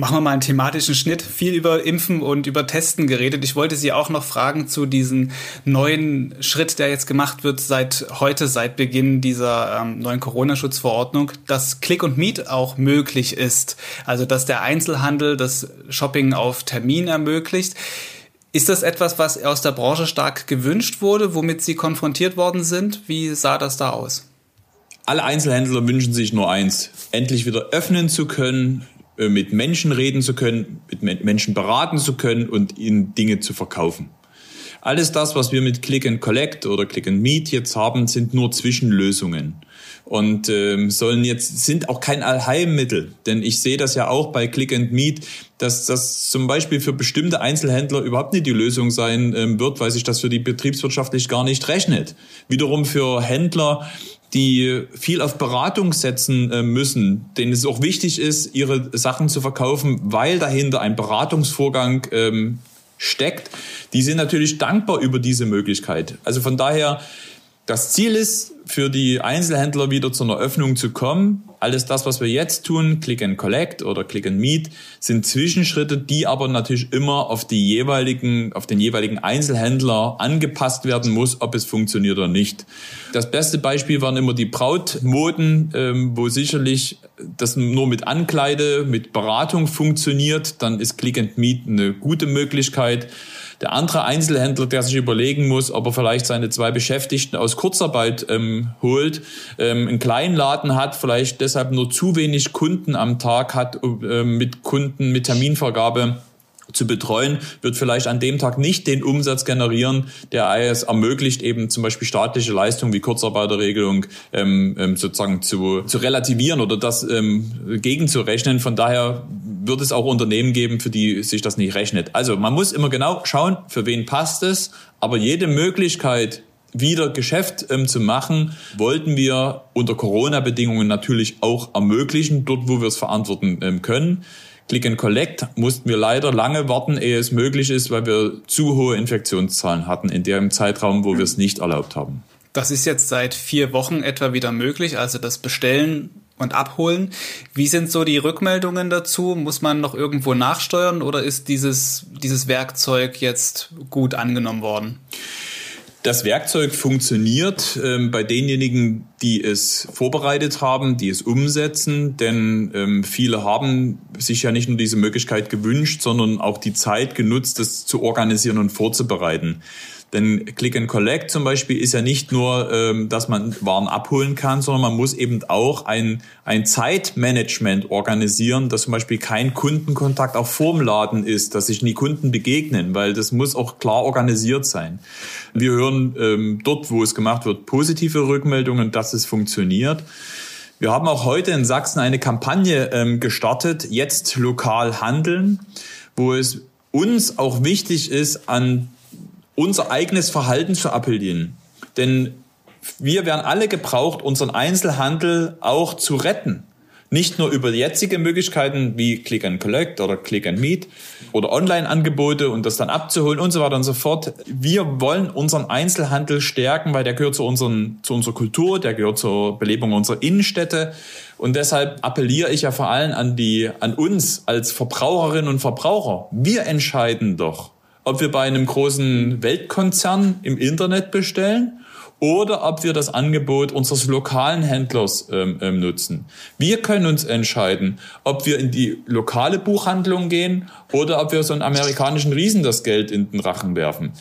Machen wir mal einen thematischen Schnitt. Viel über Impfen und über Testen geredet. Ich wollte Sie auch noch fragen zu diesem neuen Schritt, der jetzt gemacht wird seit heute, seit Beginn dieser ähm, neuen Corona-Schutzverordnung, dass Click und Meet auch möglich ist. Also, dass der Einzelhandel das Shopping auf Termin ermöglicht. Ist das etwas, was aus der Branche stark gewünscht wurde, womit Sie konfrontiert worden sind? Wie sah das da aus? Alle Einzelhändler wünschen sich nur eins, endlich wieder öffnen zu können, mit Menschen reden zu können, mit Menschen beraten zu können und ihnen Dinge zu verkaufen. Alles das, was wir mit Click and Collect oder Click and Meet jetzt haben, sind nur Zwischenlösungen und ähm, sollen jetzt sind auch kein Allheilmittel, denn ich sehe das ja auch bei Click and Meet, dass das zum Beispiel für bestimmte Einzelhändler überhaupt nicht die Lösung sein ähm, wird, weil sich das für die betriebswirtschaftlich gar nicht rechnet. Wiederum für Händler die viel auf Beratung setzen äh, müssen, denen es auch wichtig ist, ihre Sachen zu verkaufen, weil dahinter ein Beratungsvorgang ähm, steckt, die sind natürlich dankbar über diese Möglichkeit. Also von daher, das Ziel ist, für die Einzelhändler wieder zu einer Öffnung zu kommen. Alles das, was wir jetzt tun, Click and Collect oder Click and Meet, sind Zwischenschritte, die aber natürlich immer auf die jeweiligen, auf den jeweiligen Einzelhändler angepasst werden muss, ob es funktioniert oder nicht. Das beste Beispiel waren immer die Brautmoden, ähm, wo sicherlich das nur mit Ankleide, mit Beratung funktioniert. Dann ist Click and Meet eine gute Möglichkeit. Der andere Einzelhändler, der sich überlegen muss, ob er vielleicht seine zwei Beschäftigten aus Kurzarbeit ähm, holt, ähm, einen kleinen Laden hat, vielleicht deshalb nur zu wenig Kunden am Tag hat äh, mit Kunden, mit Terminvergabe zu betreuen, wird vielleicht an dem Tag nicht den Umsatz generieren, der es ermöglicht, eben zum Beispiel staatliche Leistungen wie Kurzarbeiterregelung ähm, ähm, sozusagen zu, zu relativieren oder das ähm, gegenzurechnen. Von daher wird es auch Unternehmen geben, für die sich das nicht rechnet. Also man muss immer genau schauen, für wen passt es, aber jede Möglichkeit, wieder Geschäft ähm, zu machen, wollten wir unter Corona-Bedingungen natürlich auch ermöglichen, dort wo wir es verantworten ähm, können. Click and Collect mussten wir leider lange warten, ehe es möglich ist, weil wir zu hohe Infektionszahlen hatten in dem Zeitraum, wo wir es nicht erlaubt haben. Das ist jetzt seit vier Wochen etwa wieder möglich, also das Bestellen und Abholen. Wie sind so die Rückmeldungen dazu? Muss man noch irgendwo nachsteuern oder ist dieses, dieses Werkzeug jetzt gut angenommen worden? Das Werkzeug funktioniert ähm, bei denjenigen, die es vorbereitet haben, die es umsetzen, denn ähm, viele haben sich ja nicht nur diese Möglichkeit gewünscht, sondern auch die Zeit genutzt, das zu organisieren und vorzubereiten. Denn Click and Collect zum Beispiel ist ja nicht nur, ähm, dass man Waren abholen kann, sondern man muss eben auch ein, ein Zeitmanagement organisieren, dass zum Beispiel kein Kundenkontakt auch vorm Laden ist, dass sich nie Kunden begegnen, weil das muss auch klar organisiert sein. Wir hören ähm, dort, wo es gemacht wird, positive Rückmeldungen, dass es funktioniert. Wir haben auch heute in Sachsen eine Kampagne ähm, gestartet, jetzt lokal handeln, wo es uns auch wichtig ist, an unser eigenes Verhalten zu appellieren. Denn wir werden alle gebraucht, unseren Einzelhandel auch zu retten. Nicht nur über jetzige Möglichkeiten wie Click and Collect oder Click and Meet oder Online-Angebote und das dann abzuholen und so weiter und so fort. Wir wollen unseren Einzelhandel stärken, weil der gehört zu, unseren, zu unserer Kultur, der gehört zur Belebung unserer Innenstädte. Und deshalb appelliere ich ja vor allem an die, an uns als Verbraucherinnen und Verbraucher. Wir entscheiden doch, ob wir bei einem großen Weltkonzern im Internet bestellen oder ob wir das Angebot unseres lokalen Händlers ähm, ähm, nutzen. Wir können uns entscheiden, ob wir in die lokale Buchhandlung gehen oder ob wir so einen amerikanischen Riesen das Geld in den Rachen werfen.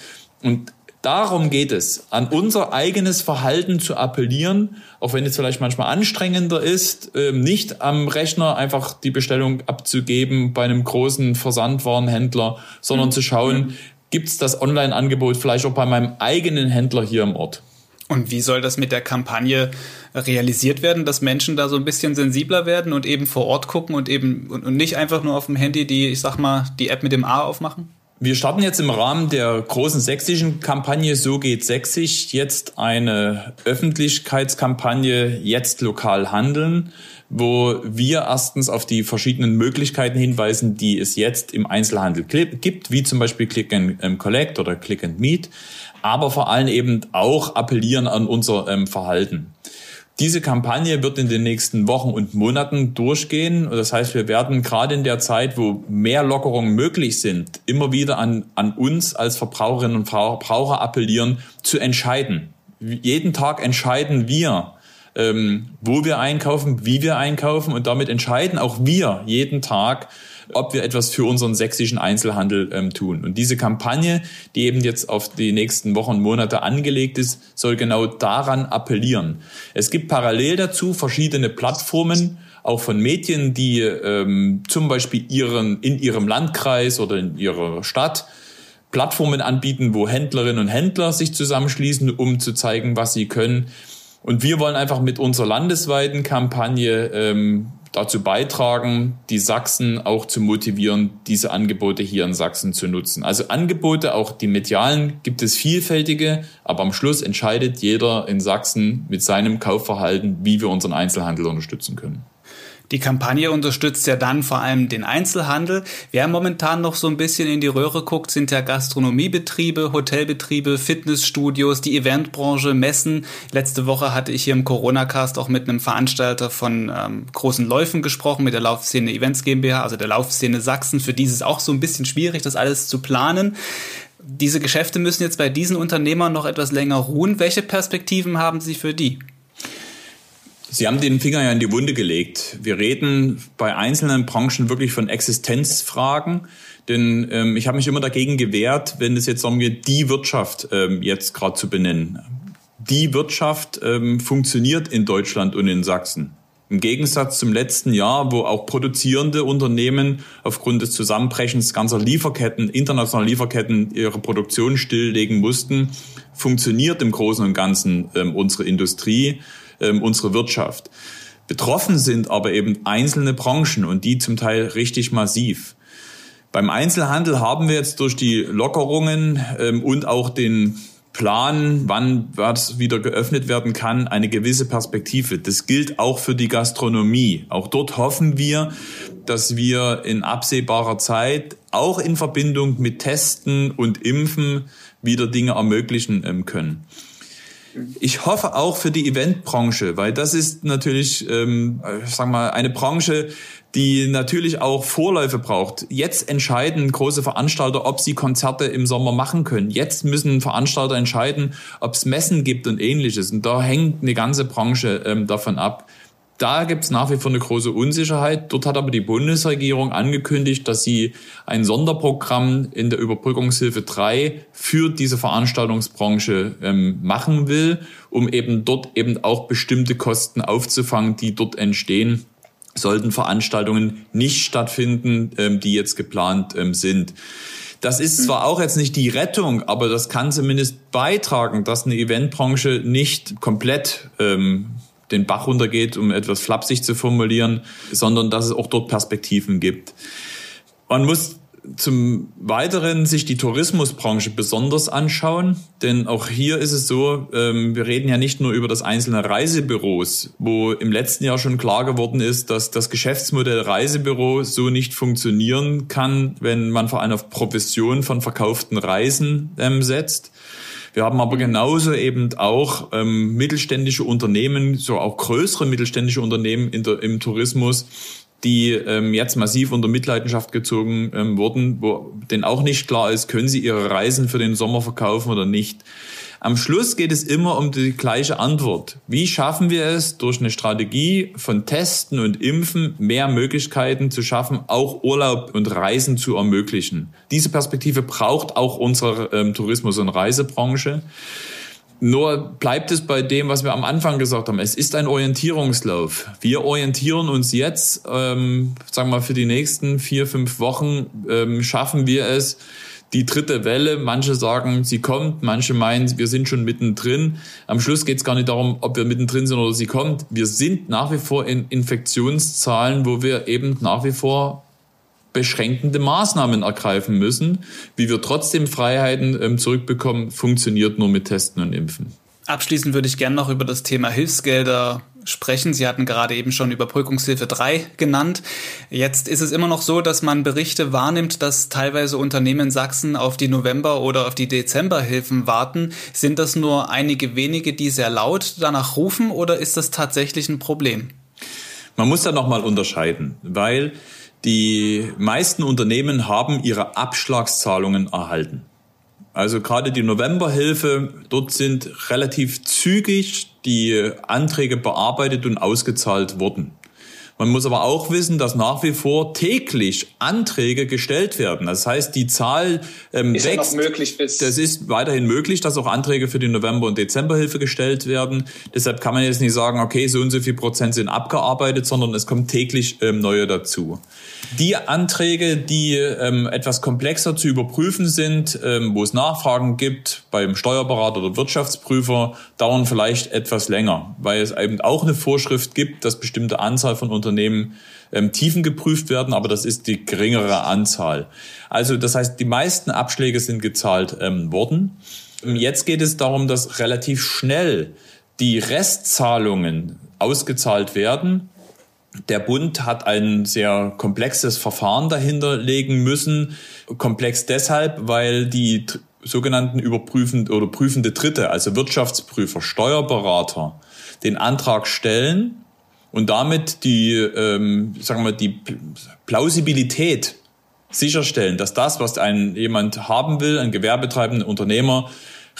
Und Darum geht es, an unser eigenes Verhalten zu appellieren, auch wenn es vielleicht manchmal anstrengender ist, ähm, nicht am Rechner einfach die Bestellung abzugeben bei einem großen Versandwarenhändler, sondern mhm. zu schauen, gibt es das Online-Angebot vielleicht auch bei meinem eigenen Händler hier im Ort. Und wie soll das mit der Kampagne realisiert werden, dass Menschen da so ein bisschen sensibler werden und eben vor Ort gucken und eben und, nicht einfach nur auf dem Handy die, ich sag mal, die App mit dem A aufmachen? Wir starten jetzt im Rahmen der großen sächsischen Kampagne So geht sächsisch jetzt eine Öffentlichkeitskampagne Jetzt lokal handeln, wo wir erstens auf die verschiedenen Möglichkeiten hinweisen, die es jetzt im Einzelhandel gibt, wie zum Beispiel Click and ähm, Collect oder Click and Meet, aber vor allem eben auch appellieren an unser ähm, Verhalten. Diese Kampagne wird in den nächsten Wochen und Monaten durchgehen. Das heißt, wir werden gerade in der Zeit, wo mehr Lockerungen möglich sind, immer wieder an, an uns als Verbraucherinnen und Verbraucher appellieren, zu entscheiden. Jeden Tag entscheiden wir, ähm, wo wir einkaufen, wie wir einkaufen und damit entscheiden auch wir jeden Tag, ob wir etwas für unseren sächsischen Einzelhandel ähm, tun. Und diese Kampagne, die eben jetzt auf die nächsten Wochen und Monate angelegt ist, soll genau daran appellieren. Es gibt parallel dazu verschiedene Plattformen, auch von Medien, die ähm, zum Beispiel ihren, in ihrem Landkreis oder in ihrer Stadt Plattformen anbieten, wo Händlerinnen und Händler sich zusammenschließen, um zu zeigen, was sie können. Und wir wollen einfach mit unserer landesweiten Kampagne ähm, dazu beitragen, die Sachsen auch zu motivieren, diese Angebote hier in Sachsen zu nutzen. Also Angebote, auch die medialen, gibt es vielfältige, aber am Schluss entscheidet jeder in Sachsen mit seinem Kaufverhalten, wie wir unseren Einzelhandel unterstützen können. Die Kampagne unterstützt ja dann vor allem den Einzelhandel. Wer momentan noch so ein bisschen in die Röhre guckt, sind ja Gastronomiebetriebe, Hotelbetriebe, Fitnessstudios, die Eventbranche, Messen. Letzte Woche hatte ich hier im Corona-Cast auch mit einem Veranstalter von ähm, großen Läufen gesprochen, mit der Laufszene Events GmbH, also der Laufszene Sachsen. Für die ist es auch so ein bisschen schwierig, das alles zu planen. Diese Geschäfte müssen jetzt bei diesen Unternehmern noch etwas länger ruhen. Welche Perspektiven haben Sie für die? Sie haben den Finger ja in die Wunde gelegt. Wir reden bei einzelnen Branchen wirklich von Existenzfragen. Denn ähm, ich habe mich immer dagegen gewehrt, wenn es jetzt darum geht, die Wirtschaft ähm, jetzt gerade zu benennen. Die Wirtschaft ähm, funktioniert in Deutschland und in Sachsen. Im Gegensatz zum letzten Jahr, wo auch produzierende Unternehmen aufgrund des Zusammenbrechens ganzer Lieferketten, internationaler Lieferketten ihre Produktion stilllegen mussten, funktioniert im Großen und Ganzen ähm, unsere Industrie, ähm, unsere Wirtschaft. Betroffen sind aber eben einzelne Branchen und die zum Teil richtig massiv. Beim Einzelhandel haben wir jetzt durch die Lockerungen ähm, und auch den Plan, wann was wieder geöffnet werden kann, eine gewisse Perspektive. Das gilt auch für die Gastronomie. Auch dort hoffen wir, dass wir in absehbarer Zeit auch in Verbindung mit Testen und Impfen wieder Dinge ermöglichen ähm, können. Ich hoffe auch für die Eventbranche, weil das ist natürlich, ähm, ich sag mal, eine Branche, die natürlich auch Vorläufe braucht. Jetzt entscheiden große Veranstalter, ob sie Konzerte im Sommer machen können. Jetzt müssen Veranstalter entscheiden, ob es Messen gibt und ähnliches. Und da hängt eine ganze Branche ähm, davon ab. Da gibt es nach wie vor eine große Unsicherheit. Dort hat aber die Bundesregierung angekündigt, dass sie ein Sonderprogramm in der Überbrückungshilfe 3 für diese Veranstaltungsbranche ähm, machen will, um eben dort eben auch bestimmte Kosten aufzufangen, die dort entstehen sollten Veranstaltungen nicht stattfinden, ähm, die jetzt geplant ähm, sind. Das ist zwar auch jetzt nicht die Rettung, aber das kann zumindest beitragen, dass eine Eventbranche nicht komplett ähm, den Bach runtergeht, um etwas flapsig zu formulieren, sondern dass es auch dort Perspektiven gibt. Man muss zum Weiteren sich die Tourismusbranche besonders anschauen, denn auch hier ist es so, ähm, wir reden ja nicht nur über das einzelne Reisebüros, wo im letzten Jahr schon klar geworden ist, dass das Geschäftsmodell Reisebüro so nicht funktionieren kann, wenn man vor allem auf Provision von verkauften Reisen ähm, setzt. Wir haben aber genauso eben auch ähm, mittelständische Unternehmen, so auch größere mittelständische Unternehmen der, im Tourismus, die ähm, jetzt massiv unter Mitleidenschaft gezogen ähm, wurden, wo denen auch nicht klar ist, können sie ihre Reisen für den Sommer verkaufen oder nicht. Am Schluss geht es immer um die gleiche Antwort. Wie schaffen wir es, durch eine Strategie von Testen und Impfen mehr Möglichkeiten zu schaffen, auch Urlaub und Reisen zu ermöglichen? Diese Perspektive braucht auch unsere ähm, Tourismus- und Reisebranche. Nur bleibt es bei dem, was wir am Anfang gesagt haben. Es ist ein Orientierungslauf. Wir orientieren uns jetzt, ähm, sagen wir mal, für die nächsten vier, fünf Wochen ähm, schaffen wir es, die dritte Welle. Manche sagen, sie kommt, manche meinen, wir sind schon mittendrin. Am Schluss geht es gar nicht darum, ob wir mittendrin sind oder sie kommt. Wir sind nach wie vor in Infektionszahlen, wo wir eben nach wie vor beschränkende Maßnahmen ergreifen müssen. Wie wir trotzdem Freiheiten ähm, zurückbekommen, funktioniert nur mit Testen und Impfen. Abschließend würde ich gerne noch über das Thema Hilfsgelder sprechen. Sie hatten gerade eben schon Überbrückungshilfe 3 genannt. Jetzt ist es immer noch so, dass man Berichte wahrnimmt, dass teilweise Unternehmen in Sachsen auf die November- oder auf die Dezemberhilfen warten. Sind das nur einige wenige, die sehr laut danach rufen oder ist das tatsächlich ein Problem? Man muss da nochmal unterscheiden, weil die meisten Unternehmen haben ihre Abschlagszahlungen erhalten. Also gerade die Novemberhilfe, dort sind relativ zügig die Anträge bearbeitet und ausgezahlt worden. Man muss aber auch wissen, dass nach wie vor täglich Anträge gestellt werden. Das heißt, die Zahl ähm, ist wächst. Ja noch möglich bis das ist weiterhin möglich, dass auch Anträge für die November- und Dezemberhilfe gestellt werden. Deshalb kann man jetzt nicht sagen, okay, so und so viel Prozent sind abgearbeitet, sondern es kommt täglich ähm, neue dazu. Die Anträge, die ähm, etwas komplexer zu überprüfen sind, ähm, wo es Nachfragen gibt beim Steuerberater oder Wirtschaftsprüfer, dauern vielleicht etwas länger, weil es eben auch eine Vorschrift gibt, dass bestimmte Anzahl von Unternehmen ähm, Tiefen geprüft werden, aber das ist die geringere Anzahl. Also das heißt, die meisten Abschläge sind gezahlt ähm, worden. Jetzt geht es darum, dass relativ schnell die Restzahlungen ausgezahlt werden der Bund hat ein sehr komplexes Verfahren dahinter legen müssen. Komplex deshalb, weil die sogenannten überprüfend oder prüfende Dritte, also Wirtschaftsprüfer, Steuerberater, den Antrag stellen und damit die, ähm, sagen wir, die Plausibilität sicherstellen, dass das, was ein jemand haben will, ein gewerbetreibender Unternehmer,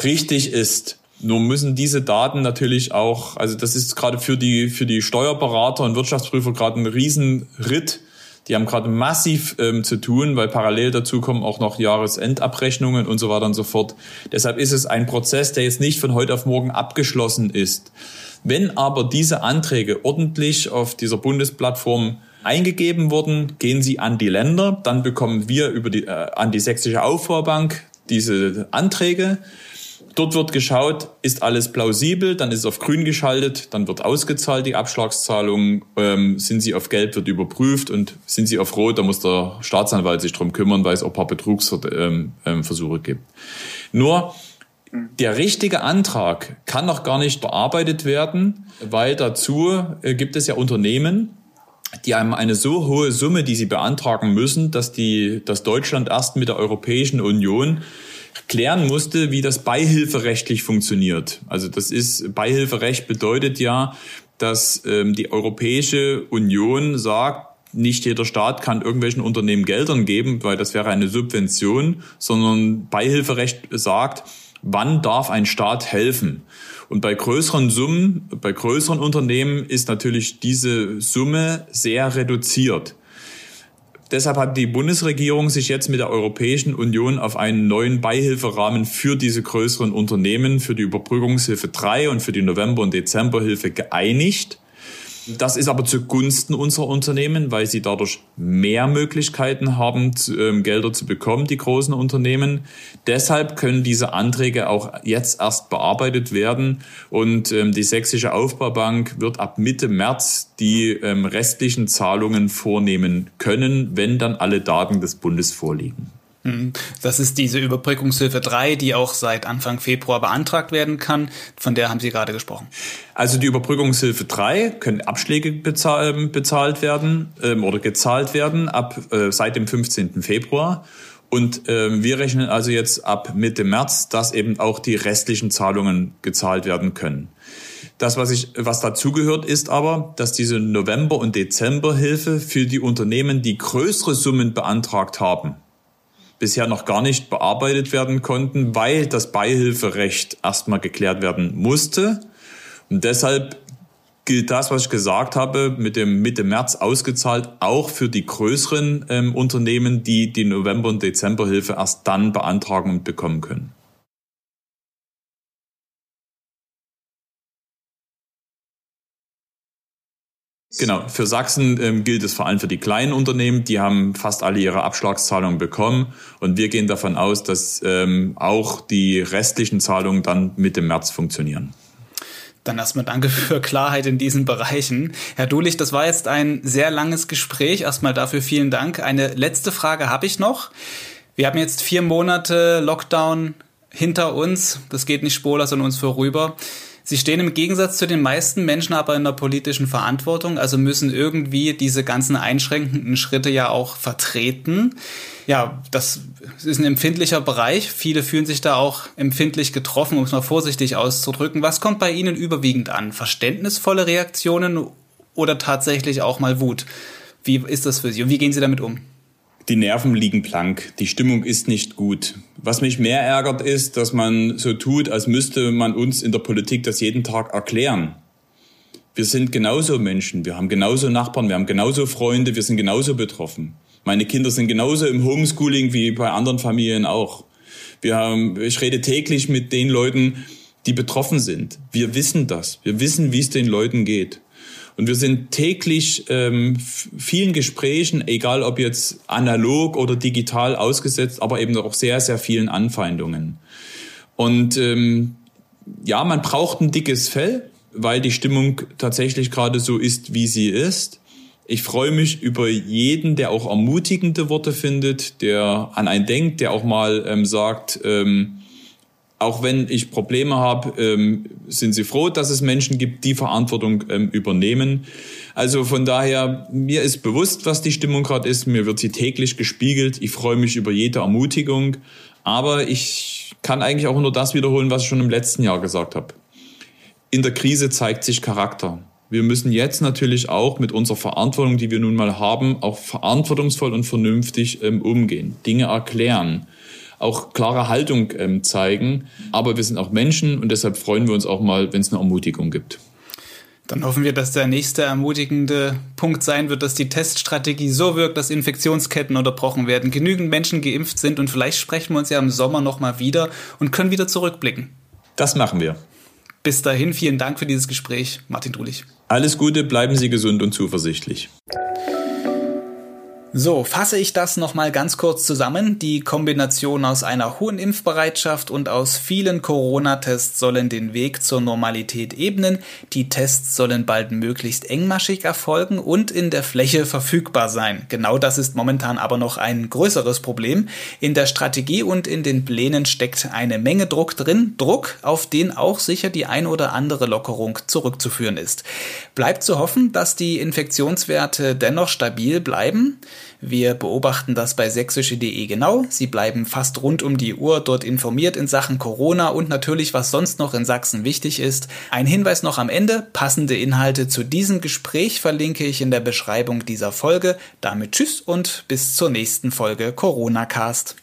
richtig ist. Nur müssen diese Daten natürlich auch, also das ist gerade für die, für die Steuerberater und Wirtschaftsprüfer gerade ein Riesenritt. Die haben gerade massiv ähm, zu tun, weil parallel dazu kommen auch noch Jahresendabrechnungen und so weiter und so fort. Deshalb ist es ein Prozess, der jetzt nicht von heute auf morgen abgeschlossen ist. Wenn aber diese Anträge ordentlich auf dieser Bundesplattform eingegeben wurden, gehen sie an die Länder, dann bekommen wir über die, äh, an die Sächsische Aufbaubank diese Anträge. Dort wird geschaut, ist alles plausibel, dann ist es auf grün geschaltet, dann wird ausgezahlt die Abschlagszahlung, ähm, sind sie auf gelb, wird überprüft und sind sie auf rot, da muss der Staatsanwalt sich drum kümmern, weil es auch ein paar Betrugsversuche ähm, ähm, gibt. Nur der richtige Antrag kann noch gar nicht bearbeitet werden, weil dazu äh, gibt es ja Unternehmen, die haben eine so hohe Summe, die sie beantragen müssen, dass die, dass Deutschland erst mit der Europäischen Union klären musste, wie das beihilferechtlich funktioniert. Also das ist, Beihilferecht bedeutet ja, dass ähm, die Europäische Union sagt, nicht jeder Staat kann irgendwelchen Unternehmen Geldern geben, weil das wäre eine Subvention, sondern Beihilferecht sagt, wann darf ein Staat helfen? Und bei größeren Summen, bei größeren Unternehmen ist natürlich diese Summe sehr reduziert. Deshalb hat die Bundesregierung sich jetzt mit der Europäischen Union auf einen neuen Beihilferahmen für diese größeren Unternehmen, für die Überbrückungshilfe 3 und für die November- und Dezemberhilfe geeinigt. Das ist aber zugunsten unserer Unternehmen, weil sie dadurch mehr Möglichkeiten haben, ähm, Gelder zu bekommen, die großen Unternehmen. Deshalb können diese Anträge auch jetzt erst bearbeitet werden und ähm, die Sächsische Aufbaubank wird ab Mitte März die ähm, restlichen Zahlungen vornehmen können, wenn dann alle Daten des Bundes vorliegen. Mhm. Das ist diese Überbrückungshilfe 3, die auch seit Anfang Februar beantragt werden kann. Von der haben Sie gerade gesprochen. Also die Überbrückungshilfe 3 können Abschläge bezahl bezahlt werden ähm, oder gezahlt werden ab äh, seit dem 15. Februar. Und äh, wir rechnen also jetzt ab Mitte März, dass eben auch die restlichen Zahlungen gezahlt werden können. Das, was ich, was dazugehört, ist aber, dass diese November- und Dezemberhilfe für die Unternehmen, die größere Summen beantragt haben, bisher noch gar nicht bearbeitet werden konnten, weil das Beihilferecht erstmal geklärt werden musste. Und deshalb gilt das, was ich gesagt habe, mit dem Mitte März ausgezahlt, auch für die größeren ähm, Unternehmen, die die November- und Dezemberhilfe erst dann beantragen und bekommen können. Genau, für Sachsen ähm, gilt es vor allem für die kleinen Unternehmen. Die haben fast alle ihre Abschlagszahlungen bekommen. Und wir gehen davon aus, dass ähm, auch die restlichen Zahlungen dann Mitte März funktionieren. Dann erstmal danke für Klarheit in diesen Bereichen. Herr Dulich, das war jetzt ein sehr langes Gespräch. Erstmal dafür vielen Dank. Eine letzte Frage habe ich noch. Wir haben jetzt vier Monate Lockdown hinter uns. Das geht nicht spurlos an uns vorüber. Sie stehen im Gegensatz zu den meisten Menschen aber in der politischen Verantwortung, also müssen irgendwie diese ganzen einschränkenden Schritte ja auch vertreten. Ja, das ist ein empfindlicher Bereich. Viele fühlen sich da auch empfindlich getroffen, um es mal vorsichtig auszudrücken. Was kommt bei Ihnen überwiegend an? Verständnisvolle Reaktionen oder tatsächlich auch mal Wut? Wie ist das für Sie und wie gehen Sie damit um? Die Nerven liegen blank, die Stimmung ist nicht gut. Was mich mehr ärgert ist, dass man so tut, als müsste man uns in der Politik das jeden Tag erklären. Wir sind genauso Menschen, wir haben genauso Nachbarn, wir haben genauso Freunde, wir sind genauso betroffen. Meine Kinder sind genauso im Homeschooling wie bei anderen Familien auch. Wir haben, ich rede täglich mit den Leuten, die betroffen sind. Wir wissen das. Wir wissen, wie es den Leuten geht. Und wir sind täglich ähm, vielen Gesprächen, egal ob jetzt analog oder digital ausgesetzt, aber eben auch sehr, sehr vielen Anfeindungen. Und ähm, ja, man braucht ein dickes Fell, weil die Stimmung tatsächlich gerade so ist, wie sie ist. Ich freue mich über jeden, der auch ermutigende Worte findet, der an einen denkt, der auch mal ähm, sagt, ähm, auch wenn ich Probleme habe, ähm, sind sie froh, dass es Menschen gibt, die Verantwortung ähm, übernehmen. Also von daher, mir ist bewusst, was die Stimmung gerade ist. Mir wird sie täglich gespiegelt. Ich freue mich über jede Ermutigung. Aber ich kann eigentlich auch nur das wiederholen, was ich schon im letzten Jahr gesagt habe. In der Krise zeigt sich Charakter. Wir müssen jetzt natürlich auch mit unserer Verantwortung, die wir nun mal haben, auch verantwortungsvoll und vernünftig ähm, umgehen, Dinge erklären auch klare Haltung ähm, zeigen. Aber wir sind auch Menschen und deshalb freuen wir uns auch mal, wenn es eine Ermutigung gibt. Dann hoffen wir, dass der nächste ermutigende Punkt sein wird, dass die Teststrategie so wirkt, dass Infektionsketten unterbrochen werden, genügend Menschen geimpft sind und vielleicht sprechen wir uns ja im Sommer nochmal wieder und können wieder zurückblicken. Das machen wir. Bis dahin, vielen Dank für dieses Gespräch, Martin Dulich. Alles Gute, bleiben Sie gesund und zuversichtlich. So, fasse ich das nochmal ganz kurz zusammen. Die Kombination aus einer hohen Impfbereitschaft und aus vielen Corona-Tests sollen den Weg zur Normalität ebnen. Die Tests sollen bald möglichst engmaschig erfolgen und in der Fläche verfügbar sein. Genau das ist momentan aber noch ein größeres Problem. In der Strategie und in den Plänen steckt eine Menge Druck drin. Druck, auf den auch sicher die ein oder andere Lockerung zurückzuführen ist. Bleibt zu hoffen, dass die Infektionswerte dennoch stabil bleiben. Wir beobachten das bei sächsische.de genau. Sie bleiben fast rund um die Uhr dort informiert in Sachen Corona und natürlich, was sonst noch in Sachsen wichtig ist. Ein Hinweis noch am Ende. Passende Inhalte zu diesem Gespräch verlinke ich in der Beschreibung dieser Folge. Damit tschüss und bis zur nächsten Folge Corona Cast.